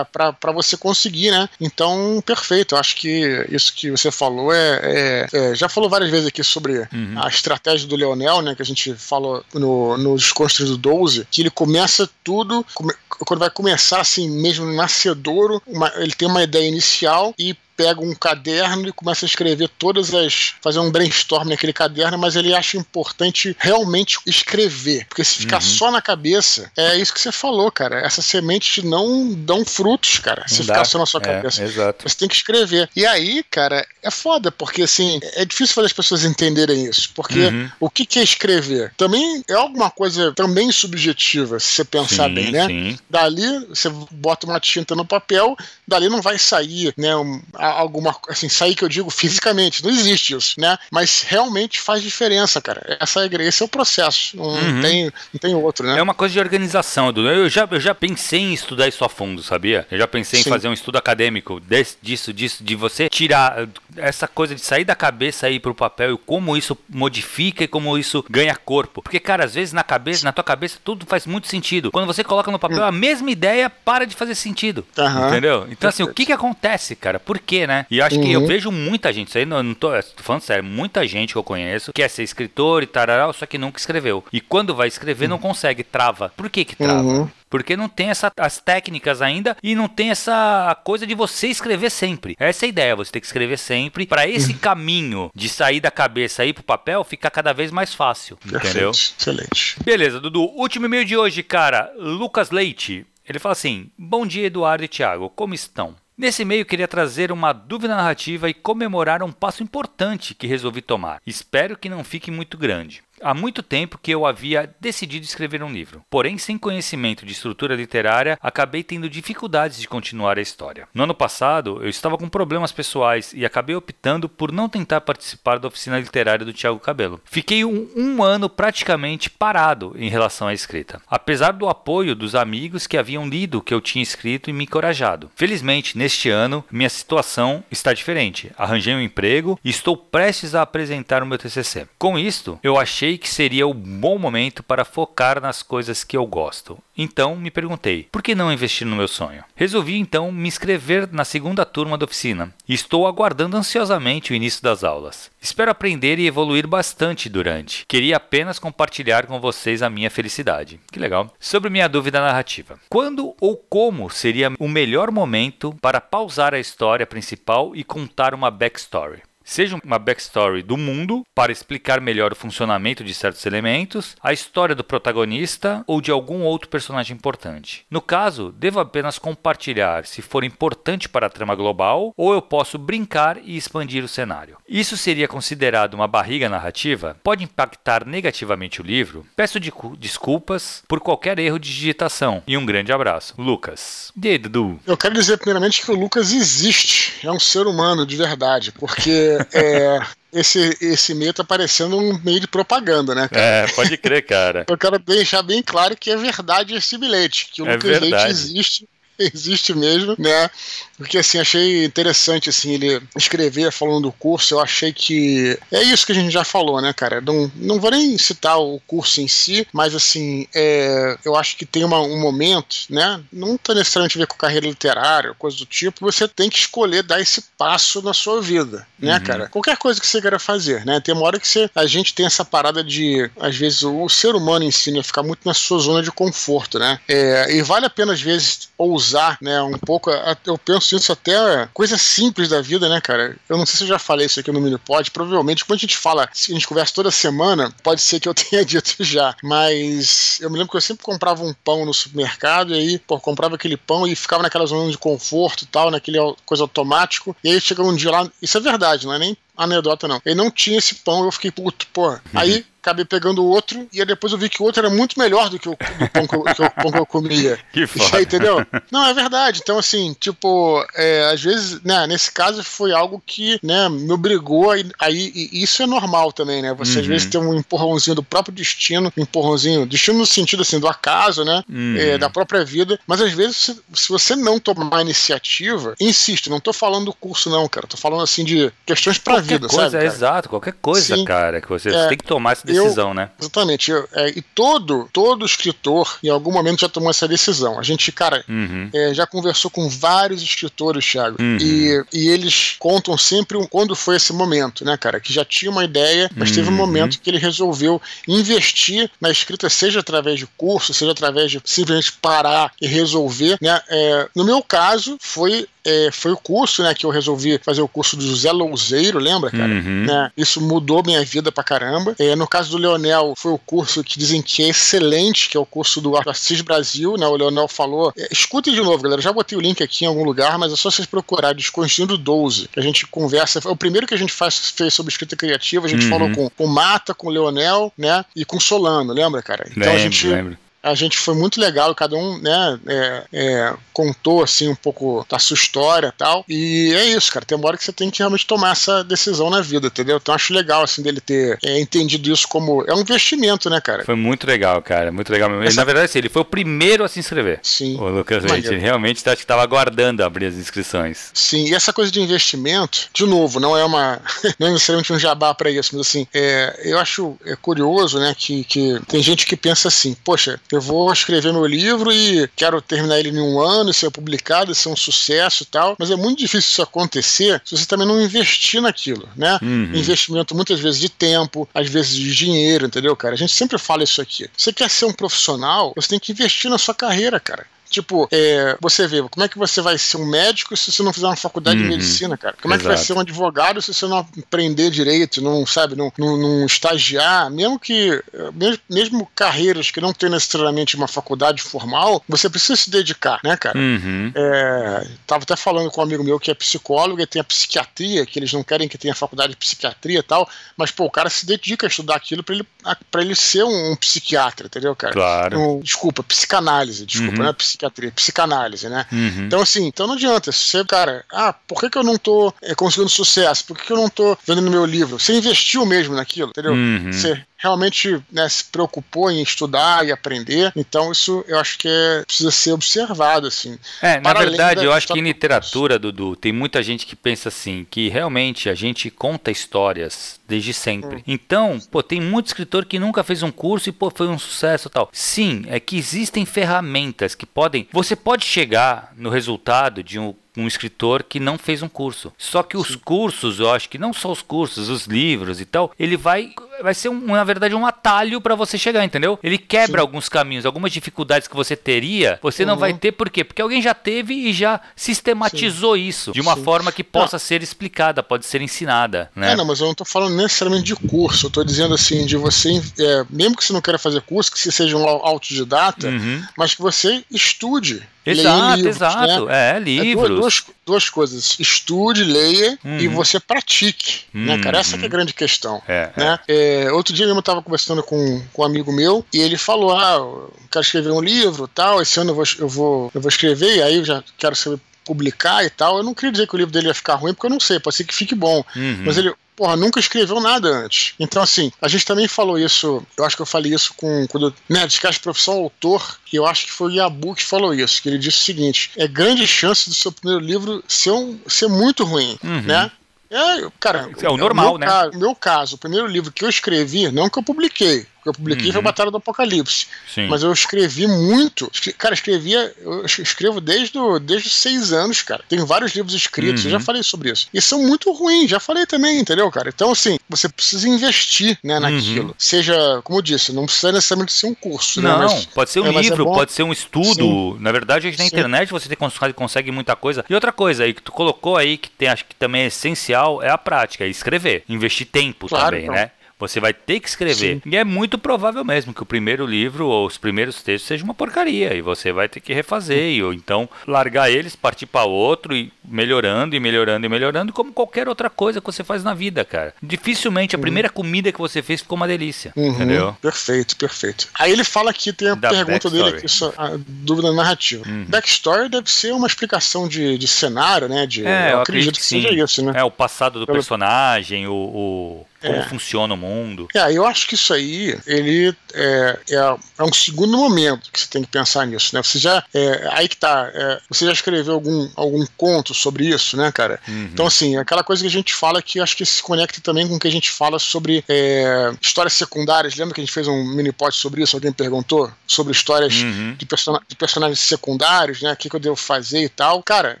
Speaker 1: Pra, você conseguir, né? Então, perfeito. Eu acho que isso que você falou é. é, é já falou várias vezes aqui sobre uhum. a estratégia do Leonel, né? Que a gente falou no, nos Construtos do 12, que ele começa tudo. Come, quando vai começar assim, mesmo nascedouro, uma, ele tem uma ideia inicial e pega um caderno e começa a escrever todas as. fazer um brainstorm naquele caderno, mas ele acha importante realmente escrever. Porque se ficar uhum. só na cabeça, é isso que você falou, cara. Essas sementes não dão frutos, cara. Se dá. ficar só na sua é, cabeça.
Speaker 2: Exato.
Speaker 1: Você tem que escrever. E aí, cara, é foda, porque assim, é difícil fazer as pessoas entenderem isso. Porque uhum. o que, que é escrever? Também é alguma coisa também subjetiva, se você pensar sim, bem, né? Sim. Dali, você bota uma tinta no papel, dali não vai sair, né? Um, alguma assim, sair que eu digo fisicamente, não existe isso, né? Mas realmente faz diferença, cara. Essa, esse é o processo, não, uhum. tem, não tem outro, né?
Speaker 2: É uma coisa de organização, Edu. Eu já, eu já pensei em estudar isso a fundo, sabia? Eu já pensei Sim. em fazer um estudo acadêmico desse, disso, disso, de você tirar essa coisa de sair da cabeça e ir pro papel e como isso modifica e como isso ganha corpo. Porque, cara, às vezes na cabeça, na tua cabeça, tudo faz muito sentido. Quando você coloca no papel, hum. a mesma ideia para de fazer sentido. Uhum. Entendeu? Então, assim, o que que acontece, cara? Por quê? né? E acho uhum. que eu uhum. vejo muita gente, isso aí não, não tô, tô, falando sério, muita gente que eu conheço quer ser escritor e tal, só que nunca escreveu. E quando vai escrever, uhum. não consegue, trava. Por que que trava? Uhum. Porque não tem essa, as técnicas ainda e não tem essa coisa de você escrever sempre. Essa é a ideia, você tem que escrever sempre para esse uhum. caminho de sair da cabeça e ir pro papel ficar cada vez mais fácil. Perfeito. Entendeu?
Speaker 1: Excelente.
Speaker 2: Beleza, Dudu. Último e-mail de hoje, cara. Lucas Leite. Ele fala assim: Bom dia, Eduardo e Thiago. Como estão? Nesse e-mail queria trazer uma dúvida narrativa e comemorar um passo importante que resolvi tomar. Espero que não fique muito grande. Há muito tempo que eu havia decidido escrever um livro, porém, sem conhecimento de estrutura literária, acabei tendo dificuldades de continuar a história. No ano passado, eu estava com problemas pessoais e acabei optando por não tentar participar da oficina literária do Tiago Cabelo. Fiquei um, um ano praticamente parado em relação à escrita, apesar do apoio dos amigos que haviam lido o que eu tinha escrito e me encorajado. Felizmente, neste ano, minha situação está diferente. Arranjei um emprego e estou prestes a apresentar o meu TCC. Com isto, eu achei achei que seria o bom momento para focar nas coisas que eu gosto. Então me perguntei, por que não investir no meu sonho? Resolvi então me inscrever na segunda turma da oficina e estou aguardando ansiosamente o início das aulas. Espero aprender e evoluir bastante durante. Queria apenas compartilhar com vocês a minha felicidade. Que legal. Sobre minha dúvida narrativa. Quando ou como seria o melhor momento para pausar a história principal e contar uma backstory? Seja uma backstory do mundo para explicar melhor o funcionamento de certos elementos, a história do protagonista ou de algum outro personagem importante. No caso, devo apenas compartilhar se for importante para a trama global ou eu posso brincar e expandir o cenário. Isso seria considerado uma barriga narrativa? Pode impactar negativamente o livro? Peço de desculpas por qualquer erro de digitação e um grande abraço. Lucas.
Speaker 1: Aí, Dudu? Eu quero dizer primeiramente que o Lucas existe, é um ser humano de verdade, porque é, esse, esse meio tá parecendo um meio de propaganda, né?
Speaker 2: Cara? É, pode crer, cara.
Speaker 1: Eu quero deixar bem claro que é verdade esse bilhete, que o é Lucas Leite existe existe mesmo, né? Porque assim, achei interessante assim ele escrever falando do curso. Eu achei que é isso que a gente já falou, né, cara? Não, não vou nem citar o curso em si, mas assim, é, eu acho que tem uma, um momento, né? Não tem necessariamente a ver com carreira literária, coisa do tipo. Você tem que escolher dar esse passo na sua vida, né, uhum. cara? Qualquer coisa que você queira fazer, né? Tem uma hora que você, a gente tem essa parada de, às vezes, o ser humano ensina a ficar muito na sua zona de conforto, né? É, e vale a pena, às vezes, ousar, né? Um pouco. Eu penso isso até coisa simples da vida, né, cara? Eu não sei se eu já falei isso aqui no Minipod. Provavelmente, quando a gente fala, se a gente conversa toda semana, pode ser que eu tenha dito já. Mas eu me lembro que eu sempre comprava um pão no supermercado e aí, pô, comprava aquele pão e ficava naquela zona de conforto e tal, naquele coisa automático. E aí chegou um dia lá, isso é verdade, não é nem anedota não. Ele não tinha esse pão, eu fiquei puto, pô. Uhum. Aí acabei pegando o outro e depois eu vi que o outro era muito melhor do que o, do pão, que eu, pão que eu comia.
Speaker 2: Que foda.
Speaker 1: entendeu? Não, é verdade. Então, assim, tipo, é, às vezes, né, nesse caso foi algo que, né, me obrigou a, aí e isso é normal também, né? Você uhum. às vezes tem um empurrãozinho do próprio destino, um empurrãozinho, destino no sentido, assim, do acaso, né? Uhum. É, da própria vida. Mas às vezes, se, se você não tomar iniciativa, insisto, não tô falando do curso não, cara. Tô falando, assim, de questões pra vida,
Speaker 2: coisa,
Speaker 1: sabe?
Speaker 2: Cara? Exato, qualquer coisa, Sim. cara, que você, é, tem que tomar essa decisão,
Speaker 1: eu,
Speaker 2: né?
Speaker 1: Exatamente. Eu, é, e todo, todo escritor, em algum momento, já tomou essa decisão. A gente, cara, uhum. é, já conversou com vários escritores, Thiago, uhum. e, e eles contam sempre quando foi esse momento, né, cara? Que já tinha uma ideia, mas teve um uhum. momento que ele resolveu investir na escrita, seja através de curso, seja através de simplesmente parar e resolver, né? É, no meu caso, foi é, foi o curso, né, que eu resolvi fazer o curso do Zé Louzeiro, lembra, cara? Uhum. Né? Isso mudou minha vida pra caramba. É, no caso do Leonel, foi o curso que dizem que é excelente, que é o curso do Assis Brasil, né? O Leonel falou. É, escutem de novo, galera. Já botei o link aqui em algum lugar, mas é só vocês procurarem Desconstruindo 12, que a gente conversa. É o primeiro que a gente faz, fez sobre escrita criativa. A gente uhum. falou com, com Mata, com o Leonel, né? E com Solano, lembra, cara?
Speaker 2: Então lembro, a gente. Lembro
Speaker 1: a gente foi muito legal, cada um, né, é, é, contou, assim, um pouco da sua história e tal, e é isso, cara, tem uma hora que você tem que realmente tomar essa decisão na vida, entendeu? Então acho legal, assim, dele ter é, entendido isso como, é um investimento, né, cara?
Speaker 2: Foi muito legal, cara, muito legal mesmo. Essa... Na verdade, assim, ele foi o primeiro a se inscrever.
Speaker 1: Sim.
Speaker 2: O Lucas Leite, ele realmente acho que estava aguardando abrir as inscrições.
Speaker 1: Sim, e essa coisa de investimento, de novo, não é uma, não é necessariamente um jabá para isso, mas assim, é, eu acho é curioso, né, que, que tem gente que pensa assim, poxa, eu vou escrever meu livro e quero terminar ele em um ano, ser publicado, ser um sucesso e tal. Mas é muito difícil isso acontecer se você também não investir naquilo, né? Uhum. Investimento muitas vezes de tempo, às vezes de dinheiro, entendeu, cara? A gente sempre fala isso aqui. Você quer ser um profissional, você tem que investir na sua carreira, cara. Tipo, é, você vê, como é que você vai ser um médico se você não fizer uma faculdade uhum. de medicina, cara? Como Exato. é que vai ser um advogado se você não aprender direito, não, sabe, não, não, não estagiar? Mesmo que, mesmo, mesmo, carreiras que não tem necessariamente uma faculdade formal, você precisa se dedicar, né, cara?
Speaker 2: Uhum.
Speaker 1: É, tava até falando com um amigo meu que é psicólogo e tem a psiquiatria, que eles não querem que tenha faculdade de psiquiatria e tal, mas, pô, o cara se dedica a estudar aquilo para ele, pra ele ser um, um, psiquiatra, entendeu, cara?
Speaker 2: Claro.
Speaker 1: Um, desculpa, psicanálise, desculpa, uhum. não é psiquiatria psiquiatria, psicanálise, né?
Speaker 2: Uhum.
Speaker 1: Então, assim, então não adianta. Você, cara, ah, por que, que eu não tô é, conseguindo sucesso? Por que, que eu não tô vendendo meu livro? Você investiu mesmo naquilo, entendeu?
Speaker 2: Uhum.
Speaker 1: Você realmente né, se preocupou em estudar e aprender. Então, isso eu acho que é, precisa ser observado, assim.
Speaker 2: É, na verdade, eu acho que em literatura, Dudu, tem muita gente que pensa assim, que realmente a gente conta histórias desde sempre. Hum. Então, pô, tem muito escritor que nunca fez um curso e, pô, foi um sucesso tal. Sim, é que existem ferramentas que podem. Você pode chegar no resultado de um um escritor que não fez um curso. Só que os Sim. cursos, eu acho que não só os cursos, os livros e tal, ele vai vai ser um, na verdade um atalho para você chegar, entendeu? Ele quebra Sim. alguns caminhos, algumas dificuldades que você teria, você uhum. não vai uhum. ter por quê? Porque alguém já teve e já sistematizou Sim. isso de uma forma que possa não. ser explicada, pode ser ensinada, né?
Speaker 1: É, não, mas eu não estou falando necessariamente de curso, eu tô dizendo assim de você, é, mesmo que você não queira fazer curso, que você seja um autodidata, uhum. mas que você estude,
Speaker 2: Exato, livros, exato. Né? É, livros. É
Speaker 1: duas, duas, coisas. Estude, leia uhum. e você pratique. Uhum. Né, cara? Essa é a uhum. grande questão.
Speaker 2: É,
Speaker 1: né? É. outro dia eu estava conversando com, com um amigo meu e ele falou: Ah, eu quero escrever um livro tal, esse ano eu vou, eu vou, eu vou escrever, e aí eu já quero saber publicar e tal. Eu não queria dizer que o livro dele ia ficar ruim, porque eu não sei, pode ser que fique bom.
Speaker 2: Uhum.
Speaker 1: Mas ele, porra, nunca escreveu nada antes. Então, assim, a gente também falou isso, eu acho que eu falei isso com quando né, descarte profissão autor, e eu acho que foi o Yabu que falou isso, que ele disse o seguinte: é grande chance do seu primeiro livro ser, um, ser muito ruim,
Speaker 2: uhum.
Speaker 1: né? É, cara,
Speaker 2: é o normal,
Speaker 1: é
Speaker 2: né?
Speaker 1: No meu caso, o primeiro livro que eu escrevi, não que eu publiquei, eu publiquei uhum. foi Batalha do Apocalipse.
Speaker 2: Sim.
Speaker 1: Mas eu escrevi muito. Cara, escrevia. Eu escrevo desde, o, desde seis anos, cara. Tenho vários livros escritos, uhum. eu já uhum. falei sobre isso. E são muito ruins, já falei também, entendeu, cara? Então, assim, você precisa investir né, naquilo. Uhum. Seja, como eu disse, não precisa necessariamente ser um curso.
Speaker 2: Né,
Speaker 1: não,
Speaker 2: né? Mas, pode ser um é, é livro, é pode ser um estudo. Sim. Na verdade, hoje na Sim. internet você consegue muita coisa. E outra coisa aí que tu colocou aí, que tem, acho que também é essencial, é a prática, é escrever. Investir tempo claro, também, então. né? Você vai ter que escrever. Sim. E é muito provável mesmo que o primeiro livro ou os primeiros textos seja uma porcaria e você vai ter que refazer ou então largar eles, partir para outro e melhorando e melhorando e melhorando como qualquer outra coisa que você faz na vida, cara. Dificilmente a uhum. primeira comida que você fez ficou uma delícia, uhum. entendeu?
Speaker 1: Perfeito, perfeito. Aí ele fala aqui tem a da pergunta dele aqui, a dúvida narrativa. Uhum. Backstory deve ser uma explicação de, de cenário, né? De,
Speaker 2: é, eu, eu acredito, acredito que, que seja isso, né? É o passado do Pelo... personagem, o, o como é. funciona o mundo.
Speaker 1: É, eu acho que isso aí, ele é, é, é, um segundo momento que você tem que pensar nisso, né? Você já, é, aí que tá, é, você já escreveu algum, algum conto sobre isso, né, cara? Uhum. Então, assim, aquela coisa que a gente fala que acho que se conecta também com o que a gente fala sobre é, histórias secundárias. Lembra que a gente fez um mini pod sobre isso? Alguém perguntou? Sobre histórias uhum. de, person de, personagens secundários, né? O que, que, eu devo fazer e tal. Cara,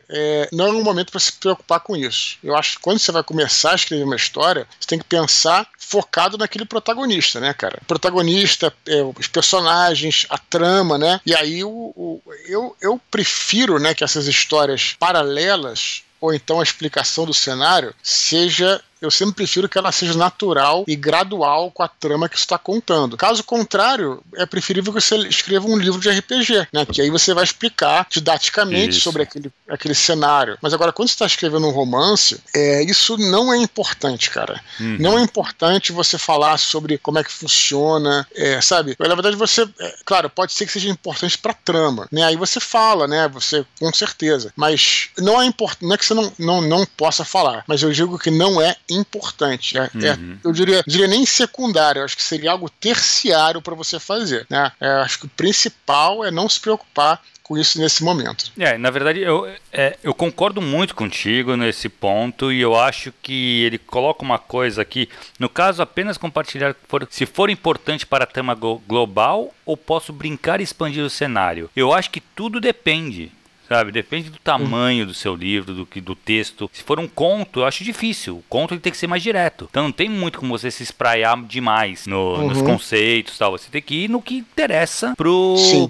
Speaker 1: é, não é um momento para se preocupar com isso. Eu acho que quando você vai começar a escrever uma história, você tem que pensar focado naquele protagonista, né, cara? O protagonista, é, os personagens, a trama, né? E aí o, o, eu, eu prefiro, né, que essas histórias paralelas ou então a explicação do cenário seja eu sempre prefiro que ela seja natural e gradual com a trama que está contando. Caso contrário, é preferível que você escreva um livro de RPG, né? Que aí você vai explicar didaticamente isso. sobre aquele, aquele cenário. Mas agora, quando você está escrevendo um romance, é, isso não é importante, cara. Uhum. Não é importante você falar sobre como é que funciona, é, sabe? Na verdade, você, é, claro, pode ser que seja importante para trama, né? Aí você fala, né? Você, com certeza. Mas não é importante, não é que você não, não, não possa falar, mas eu digo que não é importante. É, é uhum. é, eu diria, diria nem secundário, acho que seria algo terciário para você fazer. Né? É, acho que o principal é não se preocupar com isso nesse momento.
Speaker 2: É, na verdade, eu, é, eu concordo muito contigo nesse ponto e eu acho que ele coloca uma coisa aqui. No caso, apenas compartilhar se for importante para a trama global ou posso brincar e expandir o cenário. Eu acho que tudo depende sabe? Depende do tamanho do seu livro, do que do texto. Se for um conto, eu acho difícil. O conto ele tem que ser mais direto. Então não tem muito como você se espraiar demais no, uhum. nos conceitos, tal. Você tem que ir no que interessa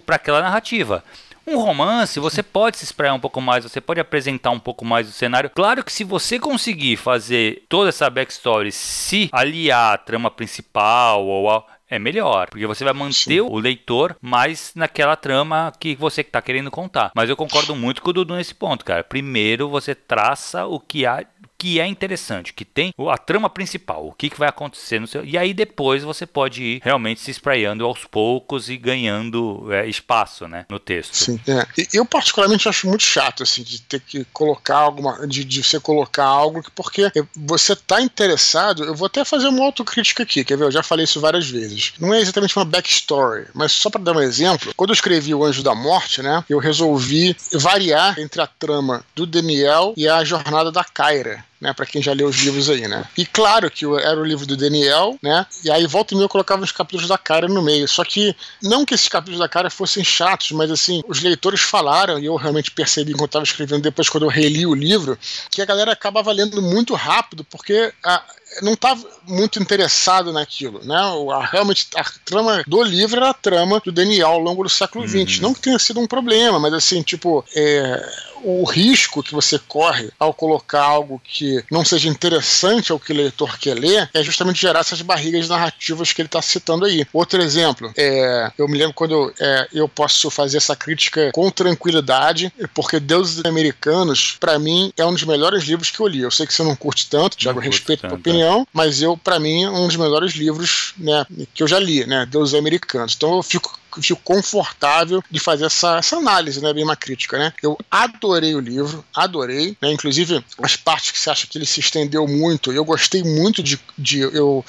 Speaker 2: para aquela narrativa. Um romance, você pode se espraiar um pouco mais, você pode apresentar um pouco mais do cenário. Claro que se você conseguir fazer toda essa backstory se aliar à trama principal ou a, é melhor, porque você vai manter Sim. o leitor mais naquela trama que você está querendo contar. Mas eu concordo muito com o Dudu nesse ponto, cara. Primeiro você traça o que há que é interessante, que tem a trama principal, o que, que vai acontecer no seu. E aí depois você pode ir realmente se espraiando aos poucos e ganhando é, espaço, né, no texto.
Speaker 1: Sim. É. Eu particularmente acho muito chato assim de ter que colocar alguma, de, de você colocar algo porque você tá interessado. Eu vou até fazer uma autocrítica aqui, quer ver? Eu já falei isso várias vezes. Não é exatamente uma backstory, mas só para dar um exemplo, quando eu escrevi o Anjo da Morte, né, eu resolvi variar entre a trama do Daniel e a jornada da Kyra né, para quem já leu os livros aí, né? E claro que era o livro do Daniel, né? E aí volta e meia eu colocava os capítulos da cara no meio. Só que não que esses capítulos da cara fossem chatos, mas assim, os leitores falaram e eu realmente percebi enquanto estava escrevendo depois quando eu reli o livro, que a galera acabava lendo muito rápido porque a, não estava muito interessado naquilo, né? A, realmente a trama do livro era a trama do Daniel ao longo do século XX. Uhum. Não que tenha sido um problema, mas assim, tipo, é, o risco que você corre ao colocar algo que não seja interessante ao que o leitor quer ler é justamente gerar essas barrigas narrativas que ele está citando aí. Outro exemplo, é, eu me lembro quando eu, é, eu posso fazer essa crítica com tranquilidade, porque Deuses Americanos, para mim, é um dos melhores livros que eu li. Eu sei que você não curte tanto, Tiago, respeito a tua opinião, é. mas eu, para mim, é um dos melhores livros né, que eu já li, né? Deuses Americanos. Então eu fico fico confortável de fazer essa, essa análise, né, bem uma crítica, né? Eu adorei o livro, adorei, né? Inclusive as partes que você acha que ele se estendeu muito, eu gostei muito de, de eu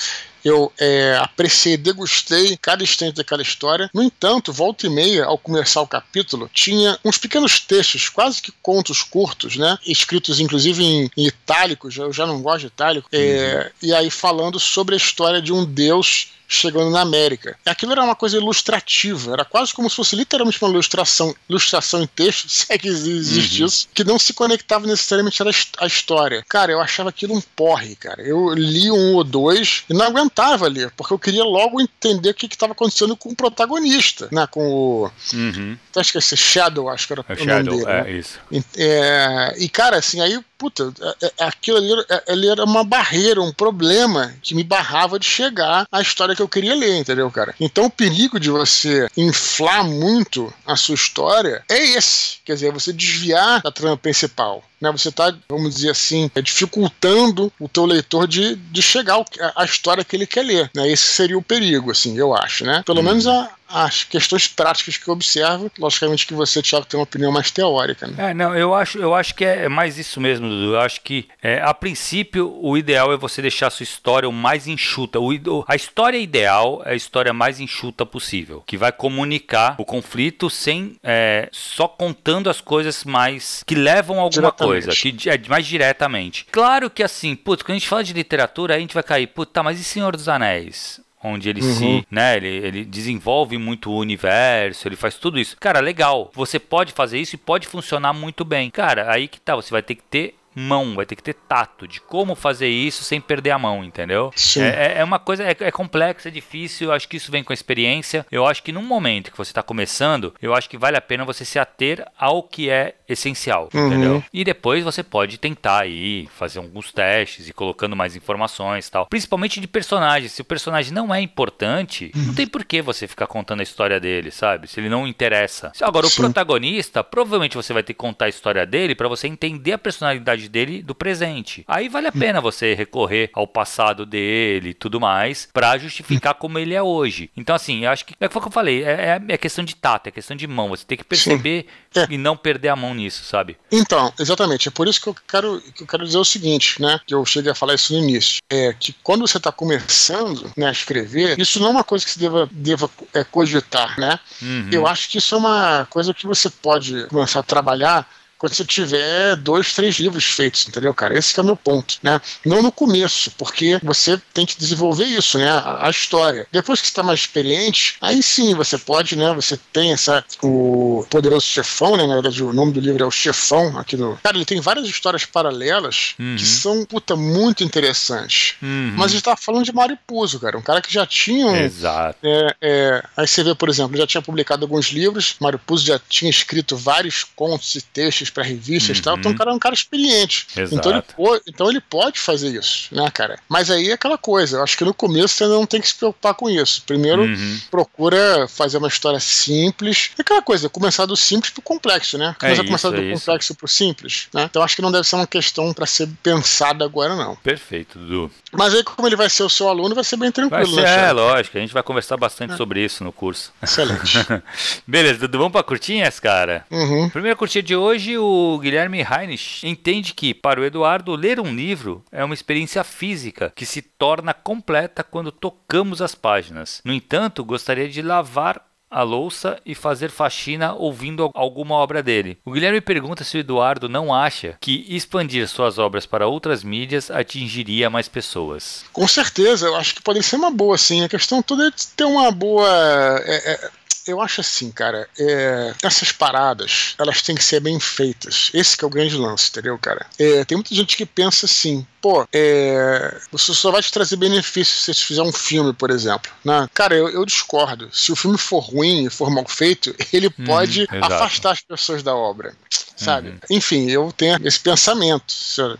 Speaker 1: eu é, apreciei, degustei cada instante daquela história. No entanto, volta e meia, ao começar o capítulo, tinha uns pequenos textos, quase que contos curtos, né? Escritos inclusive em, em itálicos, eu já não gosto de itálico, é, uhum. e aí falando sobre a história de um deus chegando na América. Aquilo era uma coisa ilustrativa, era quase como se fosse literalmente uma ilustração, ilustração em texto, se é que existe uhum. isso, que não se conectava necessariamente à história. Cara, eu achava aquilo um porre, cara. Eu li um ou dois e não aguentava ler, porque eu queria logo entender o que estava acontecendo com o protagonista, né? Com o. Uhum. Acho que esse Shadow, acho que era é o Shadow, nome dele. É, né? isso. É, e, cara, assim, aí puta, é, é, aquilo ali, ali era uma barreira, um problema que me barrava de chegar à história que eu queria ler, entendeu, cara? Então o perigo de você inflar muito a sua história é esse, quer dizer, você desviar da trama principal. Né, você está, vamos dizer assim, dificultando o teu leitor de, de chegar à história que ele quer ler. Né? Esse seria o perigo, assim, eu acho. Né? Pelo hum. menos a, as questões práticas que eu observo. Logicamente que você, Thiago, tem uma opinião mais teórica. Né?
Speaker 2: É, não, eu acho, eu acho que é mais isso mesmo, Dudu. Eu acho que, é, a princípio, o ideal é você deixar a sua história o mais enxuta. O, a história ideal é a história mais enxuta possível, que vai comunicar o conflito sem é, só contando as coisas mais que levam a alguma coisa, que é mais diretamente. Claro que assim, putz, quando a gente fala de literatura, a gente vai cair, puta, tá, mas e Senhor dos Anéis? onde ele uhum. se, né, ele, ele desenvolve muito o universo, ele faz tudo isso. Cara, legal. Você pode fazer isso e pode funcionar muito bem. Cara, aí que tá, você vai ter que ter mão, vai ter que ter tato de como fazer isso sem perder a mão, entendeu? Sim. É, é, é uma coisa, é, é complexa, é difícil, eu acho que isso vem com a experiência. Eu acho que num momento que você está começando, eu acho que vale a pena você se ater ao que é essencial, uhum. entendeu? E depois você pode tentar aí fazer alguns testes e colocando mais informações tal. Principalmente de personagens. Se o personagem não é importante, uhum. não tem por que você ficar contando a história dele, sabe? Se ele não interessa. Agora, Sim. o protagonista, provavelmente você vai ter que contar a história dele para você entender a personalidade dele do presente. Aí vale a pena você recorrer ao passado dele e tudo mais para justificar como ele é hoje. Então, assim, eu acho que é o que eu falei, é, é, é questão de tato, é questão de mão. Você tem que perceber é. e não perder a mão nisso, sabe?
Speaker 1: Então, exatamente. É por isso que eu quero, que eu quero dizer o seguinte, né? Que eu cheguei a falar isso no início. É que quando você está começando né, a escrever, isso não é uma coisa que você deva, deva é, cogitar, né? Uhum. Eu acho que isso é uma coisa que você pode começar a trabalhar quando você tiver dois, três livros feitos, entendeu, cara? Esse é o meu ponto, né? Não no começo, porque você tem que desenvolver isso, né? A, a história. Depois que você está mais experiente, aí sim você pode, né? Você tem essa o poderoso chefão, né? Na verdade, o nome do livro é o chefão aqui no. Cara, ele tem várias histórias paralelas uhum. que são puta muito interessantes. Uhum. Mas a gente tava falando de Mário Puzo, cara, um cara que já tinha. Um,
Speaker 2: Exato.
Speaker 1: É, é, aí você vê, por exemplo, já tinha publicado alguns livros. Mário Puzo já tinha escrito vários contos e textos para revistas e tal. Então o cara é um cara experiente.
Speaker 2: Exato.
Speaker 1: Então ele, pode, então ele pode fazer isso, né, cara? Mas aí é aquela coisa. Eu acho que no começo você não tem que se preocupar com isso. Primeiro, uhum. procura fazer uma história simples. É aquela coisa, começar do simples pro complexo, né? Começar, é começar do é complexo isso. pro simples, né? Então acho que não deve ser uma questão para ser pensada agora, não.
Speaker 2: Perfeito, Dudu.
Speaker 1: Mas aí, como ele vai ser o seu aluno, vai ser bem tranquilo,
Speaker 2: vai ser, né? É, lógico. A gente vai conversar bastante é. sobre isso no curso.
Speaker 1: Excelente.
Speaker 2: Beleza, Dudu, vamos pra curtinhas, cara?
Speaker 1: Uhum.
Speaker 2: Primeira curtinha de hoje, o Guilherme Heinrich entende que, para o Eduardo, ler um livro é uma experiência física que se torna completa quando tocamos as páginas. No entanto, gostaria de lavar a louça e fazer faxina ouvindo alguma obra dele. O Guilherme pergunta se o Eduardo não acha que expandir suas obras para outras mídias atingiria mais pessoas.
Speaker 1: Com certeza, eu acho que pode ser uma boa, sim. A questão toda é ter uma boa. É, é eu acho assim, cara, é, essas paradas, elas têm que ser bem feitas. Esse é o grande lance, entendeu, cara? É, tem muita gente que pensa assim, pô, é, você só vai te trazer benefício se você fizer um filme, por exemplo. Né? Cara, eu, eu discordo. Se o filme for ruim, for mal feito, ele hum, pode afastar as pessoas da obra sabe? Uhum. Enfim, eu tenho esse pensamento,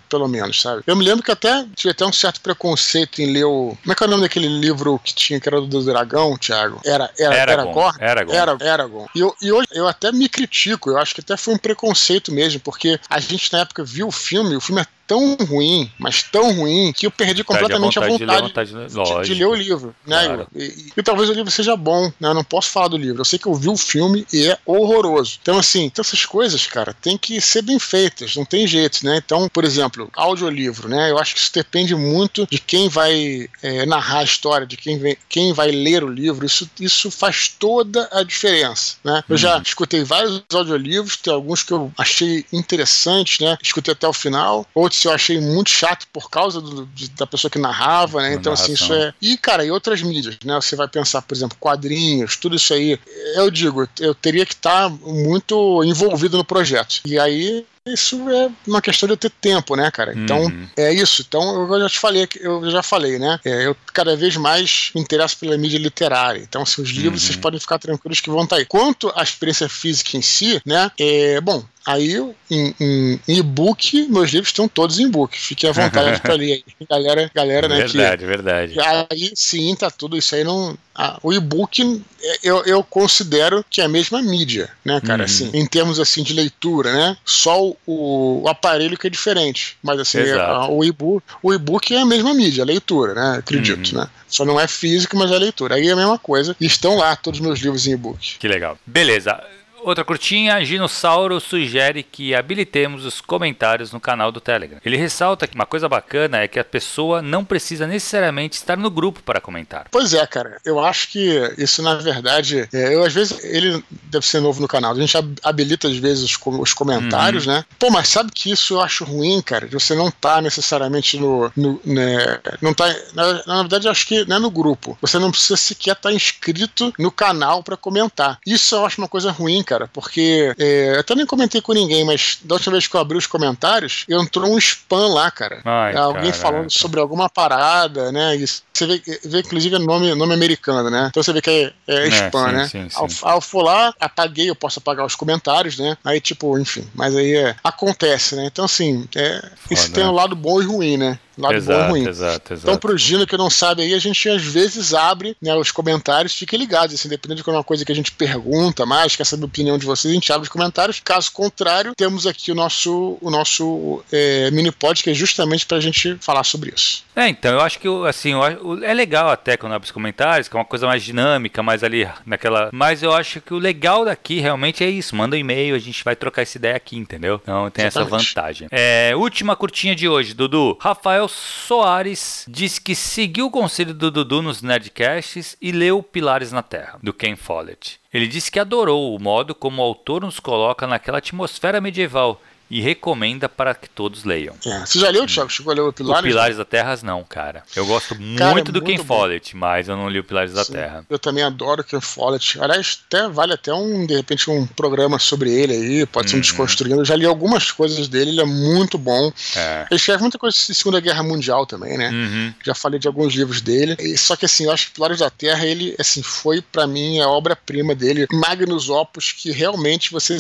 Speaker 1: pelo menos, sabe? Eu me lembro que até tive até um certo preconceito em ler o. Como é que é o nome daquele livro que tinha, que era do dragão, Thiago? Era, era,
Speaker 2: Eragon.
Speaker 1: Eragon. Era, Eragon. E, eu, e hoje eu até me critico, eu acho que até foi um preconceito mesmo, porque a gente na época viu o filme, o filme é tão ruim, mas tão ruim, que eu perdi completamente a vontade, a vontade, de, ler, de, de, ler, o livro. Né? Claro. E, e, e, talvez o livro seja bom, né? Eu não posso falar do livro. Eu sei que eu vi o filme e é horroroso. Então, assim, então essas coisas, cara, tem que ser bem feitas, não tem jeito, né? Então, por exemplo, audiolivro, né? Eu acho que isso depende muito de quem vai é, narrar a história, de quem, vem, quem vai ler o livro. Isso, isso faz toda a diferença, né? Eu já uhum. escutei vários audiolivros, tem alguns que eu achei interessantes, né? Escutei até o final, outros eu achei muito chato por causa do, de, da pessoa que narrava, né? Então, assim, isso é. E, cara, e outras mídias, né? Você vai pensar, por exemplo, quadrinhos, tudo isso aí. Eu digo, eu teria que estar tá muito envolvido no projeto. E aí isso é uma questão de eu ter tempo, né, cara? Então, uhum. é isso. Então, eu já te falei, eu já falei, né? É, eu cada vez mais me interesso pela mídia literária. Então, assim, os livros, uhum. vocês podem ficar tranquilos que vão estar tá aí. Quanto à experiência física em si, né? É, bom, Aí, em, em, em e-book, meus livros estão todos em e-book. Fique à vontade para ler aí. Galera, galera,
Speaker 2: né? Verdade, que, verdade.
Speaker 1: Aí sim, tá tudo isso aí não. Ah, o e-book eu, eu considero que é a mesma mídia, né, cara? Uhum. Assim, em termos assim de leitura, né? Só o, o aparelho que é diferente. Mas assim, a, o e-book o e-book é a mesma mídia, a leitura, né? Acredito, uhum. né? Só não é físico, mas é leitura. Aí é a mesma coisa. E estão lá todos os meus livros em e-book.
Speaker 2: Que legal. Beleza. Outra curtinha, Ginossauro sugere que habilitemos os comentários no canal do Telegram. Ele ressalta que uma coisa bacana é que a pessoa não precisa necessariamente estar no grupo para comentar.
Speaker 1: Pois é, cara. Eu acho que isso, na verdade, é, eu às vezes, ele deve ser novo no canal. A gente habilita às vezes os, os comentários, uhum. né? Pô, mas sabe que isso eu acho ruim, cara? De você não tá necessariamente no. no né, não tá. Na, na, verdade, eu acho que não é no grupo. Você não precisa sequer estar tá inscrito no canal para comentar. Isso eu acho uma coisa ruim, cara cara, porque é, até nem comentei com ninguém, mas da última vez que eu abri os comentários, entrou um spam lá, cara. Ai, Alguém falando sobre alguma parada, né? Isso. Você vê, vê inclusive, nome, nome americano, né? Então você vê que é, é, é spam, sim, né? Sim, sim. Ao, ao for lá, apaguei, eu posso apagar os comentários, né? Aí, tipo, enfim, mas aí é, acontece, né? Então, assim, é, isso tem um lado bom e ruim, né? Lado exato, bom e ruim. Exato, exato. Então, pro Gino que não sabe aí, a gente às vezes abre né, os comentários, fique ligado, assim, dependendo de qualquer coisa que a gente pergunta mais, quer saber a opinião de vocês, a gente abre os comentários. Caso contrário, temos aqui o nosso, o nosso é, mini pod, que é justamente pra gente falar sobre isso.
Speaker 2: É, então, eu acho que, assim, é legal até quando abre os comentários, que é uma coisa mais dinâmica, mais ali naquela. Mas eu acho que o legal daqui realmente é isso. Manda um e-mail, a gente vai trocar essa ideia aqui, entendeu? Então tem Exatamente. essa vantagem. É, última curtinha de hoje, Dudu. Rafael Soares disse que seguiu o conselho do Dudu nos Nerdcasts e leu Pilares na Terra, do Ken Follett. Ele disse que adorou o modo como o autor nos coloca naquela atmosfera medieval e recomenda para que todos leiam.
Speaker 1: É. Você já leu, Thiago? Chegou a ler o Pilares?
Speaker 2: O Pilares da Terra, não, cara. Eu gosto cara, muito do Ken Follett, mas eu não li o Pilares Sim. da Terra.
Speaker 1: Eu também adoro o Ken Follett. Aliás, até vale até um, de repente, um programa sobre ele aí, pode ser um uhum. desconstruindo. Eu já li algumas coisas dele, ele é muito bom. É. Ele escreve muita coisa de Segunda Guerra Mundial também, né? Uhum. Já falei de alguns livros dele. Só que assim, eu acho que Pilares da Terra, ele, assim, foi para mim a obra-prima dele. Magnus Opus, que realmente você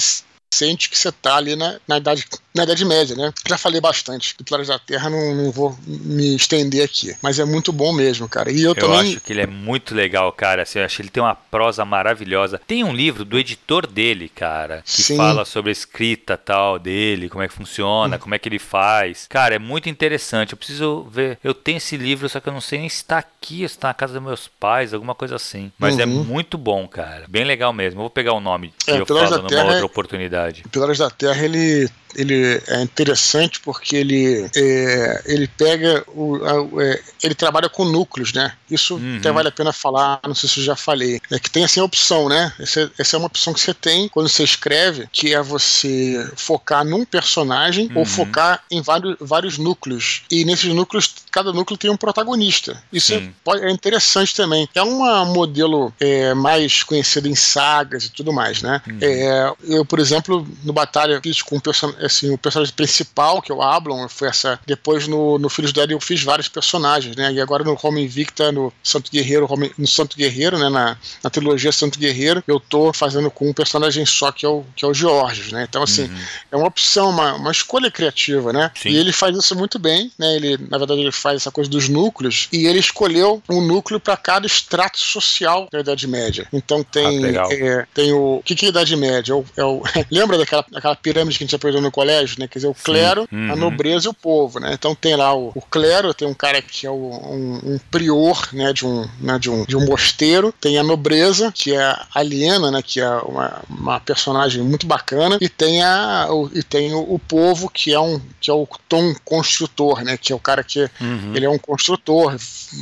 Speaker 1: sente que você tá ali na, na idade na Idade Média, né? Já falei bastante do Pilares da Terra, não, não, vou me estender aqui, mas é muito bom mesmo, cara. E eu, eu também...
Speaker 2: acho que ele é muito legal, cara. Assim, eu acho que ele tem uma prosa maravilhosa. Tem um livro do editor dele, cara, que Sim. fala sobre a escrita tal dele, como é que funciona, hum. como é que ele faz. Cara, é muito interessante. Eu preciso ver. Eu tenho esse livro, só que eu não sei nem se está aqui, se está na casa dos meus pais, alguma coisa assim. Mas é uhum. é muito bom, cara. Bem legal mesmo. Eu vou pegar o nome que é, eu Pilares falo numa Terra, outra oportunidade.
Speaker 1: Pilares da Terra, ele ele é interessante porque ele, é, ele pega o, a, é, ele trabalha com núcleos, né? Isso uhum. até vale a pena falar, não sei se eu já falei. É que tem assim a opção, né? Essa, essa é uma opção que você tem quando você escreve, que é você focar num personagem uhum. ou focar em vários, vários núcleos. E nesses núcleos, cada núcleo tem um protagonista. Isso é, é, interessante também. É um modelo é, mais conhecido em sagas e tudo mais, né? Uhum. É, eu, por exemplo, no Batalha fiz com um personagem assim, o personagem principal, que é o Ablon, foi essa. Depois no, no Filhos dela eu fiz vários personagens, né? E agora no Home Invicta, no Santo Guerreiro, Home, no Santo Guerreiro, né? Na, na trilogia Santo Guerreiro, eu tô fazendo com um personagem só, que é o, que é o Georges, né? Então, assim, uhum. é uma opção, uma, uma escolha criativa, né? Sim. E ele faz isso muito bem, né? Ele, na verdade, ele faz essa coisa dos núcleos e ele escolheu um núcleo para cada extrato social da Idade Média. Então tem, ah, é, tem o. O que, que é a Idade Média? É o, é o lembra daquela, daquela pirâmide que a gente aprendeu no colégio, né? Quer dizer, o clero, uhum. a nobreza e o povo, né? Então tem lá o, o clero, tem um cara que é o, um, um, prior, né? De um, né? de, um, de um mosteiro, tem a nobreza, que é a aliena, né? Que é uma, uma personagem muito bacana, e tem, a, o, e tem o, o, povo, que é, um, que é o tom construtor, né? Que é o cara que uhum. ele é um construtor,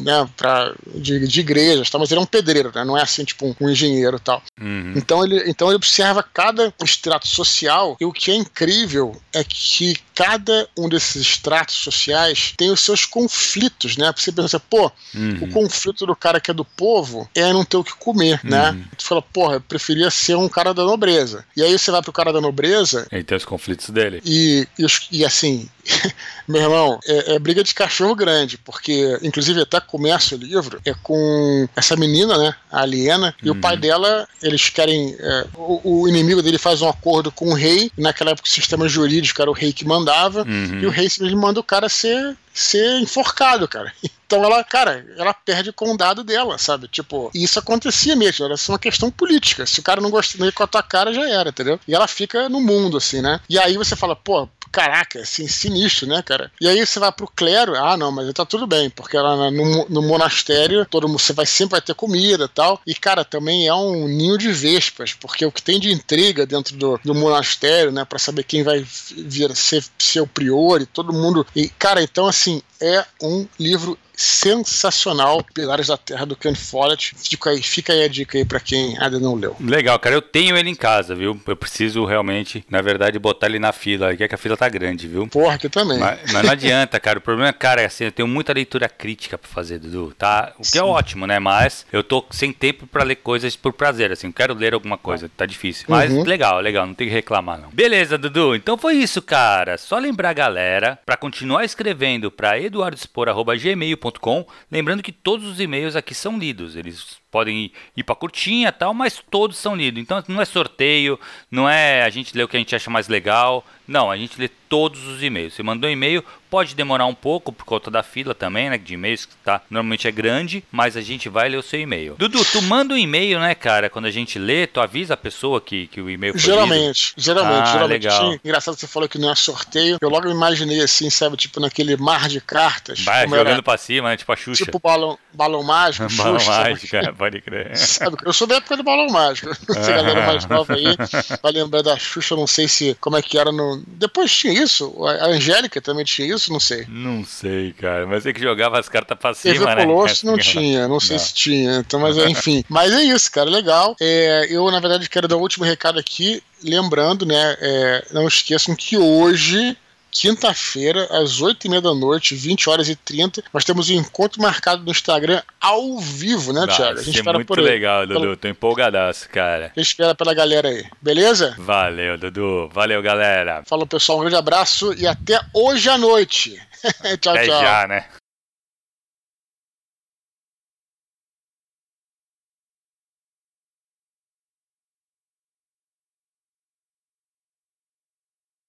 Speaker 1: né? Pra, de, de igrejas, tá? mas ele é um pedreiro, né? Não é assim, tipo, um, um engenheiro e tal. Uhum. Então, ele, então ele observa cada extrato social, e o que é incrível é que cada um desses estratos sociais tem os seus conflitos, né? Você pensa, pô, uhum. o conflito do cara que é do povo é não ter o que comer, né? uhum. né? Tu fala, porra, eu preferia ser um cara da nobreza. E aí você vai pro cara da nobreza.
Speaker 2: E tem os conflitos dele.
Speaker 1: E, e, e assim, Meu irmão, é, é, briga de cachorro grande, porque, inclusive, até começa o livro, é com essa menina, né? A Aliena, uhum. e o pai uhum. dela, eles querem. É, o, o, inimigo dele faz um acordo com o rei, naquela época o sistema jurídico era o rei que mandava, uhum. e o rei simplesmente manda o cara ser, ser enforcado, cara. Então ela, cara, ela perde o condado dela, sabe? Tipo, isso acontecia mesmo, era uma questão política. Se o cara não gostou com a tua cara, já era, entendeu? E ela fica no mundo, assim, né? E aí você fala, pô, caraca, assim, sinistro, né, cara? E aí você vai pro clero, ah, não, mas tá tudo bem, porque lá no, no monastério, todo mundo, você vai sempre vai ter comida tal. E, cara, também é um ninho de vespas, porque o que tem de intriga dentro do, do monastério, né, para saber quem vai vir ser seu prior e todo mundo. E, cara, então, assim, é um livro sensacional, Pilares da Terra do Ken Follett. Fica aí, fica aí a dica aí para quem ainda não leu.
Speaker 2: Legal, cara, eu tenho ele em casa, viu? Eu preciso realmente, na verdade, botar ele na fila, que, é que a fila tá grande, viu?
Speaker 1: Porra, que também.
Speaker 2: Mas, mas, não adianta, cara. O problema é, cara, é assim, eu tenho muita leitura crítica para fazer, Dudu, tá? O que é Sim. é ótimo, né? Mas eu tô sem tempo para ler coisas por prazer, assim, eu quero ler alguma coisa, tá difícil. Mas uhum. legal, legal, não tem que reclamar não. Beleza, Dudu. Então foi isso, cara. Só lembrar a galera para continuar escrevendo para gmail.com. Lembrando que todos os e-mails aqui são lidos, eles podem ir, ir para curtinha tal, mas todos são lidos. Então não é sorteio, não é a gente lê o que a gente acha mais legal. Não, a gente lê todos os e-mails. Você mandou um e-mail, pode demorar um pouco por conta da fila também, né? De e-mails que tá, normalmente é grande, mas a gente vai ler o seu e-mail. Dudu, tu manda um e-mail, né, cara? Quando a gente lê, tu avisa a pessoa que, que o e-mail foi
Speaker 1: Geralmente,
Speaker 2: lido.
Speaker 1: geralmente, ah, geralmente. Legal. Sim, engraçado que você falou que não é sorteio. Eu logo imaginei assim, sabe, tipo naquele mar de cartas.
Speaker 2: Vai, jogando era, pra cima, né? Tipo a Xuxa.
Speaker 1: Tipo balão, balão mágico,
Speaker 2: balão Xuxa, mágico, pode crer.
Speaker 1: Sabe, eu sou da época do balão mágico. Se a galera mais nova aí vai lembrar da Xuxa, não sei se como é que era no. Depois tinha isso? A Angélica também tinha isso? Não sei.
Speaker 2: Não sei, cara. Mas é que jogava as cartas pra cima,
Speaker 1: TV né? Colosso não tinha, não sei não. se tinha. Então, mas enfim. Mas é isso, cara. Legal. É, eu, na verdade, quero dar o um último recado aqui. Lembrando, né? É, não esqueçam que hoje quinta-feira, às 8 e meia da noite, 20 horas e 30. Nós temos um encontro marcado no Instagram ao vivo, né, Thiago?
Speaker 2: A gente espera muito por aí. legal, Dudu. Pelo... Tô empolgadaço, cara.
Speaker 1: A gente espera pela galera aí, beleza?
Speaker 2: Valeu, Dudu. Valeu, galera.
Speaker 1: Falou, pessoal. Um grande abraço e até hoje à noite. tchau,
Speaker 2: até
Speaker 1: tchau.
Speaker 2: já, né?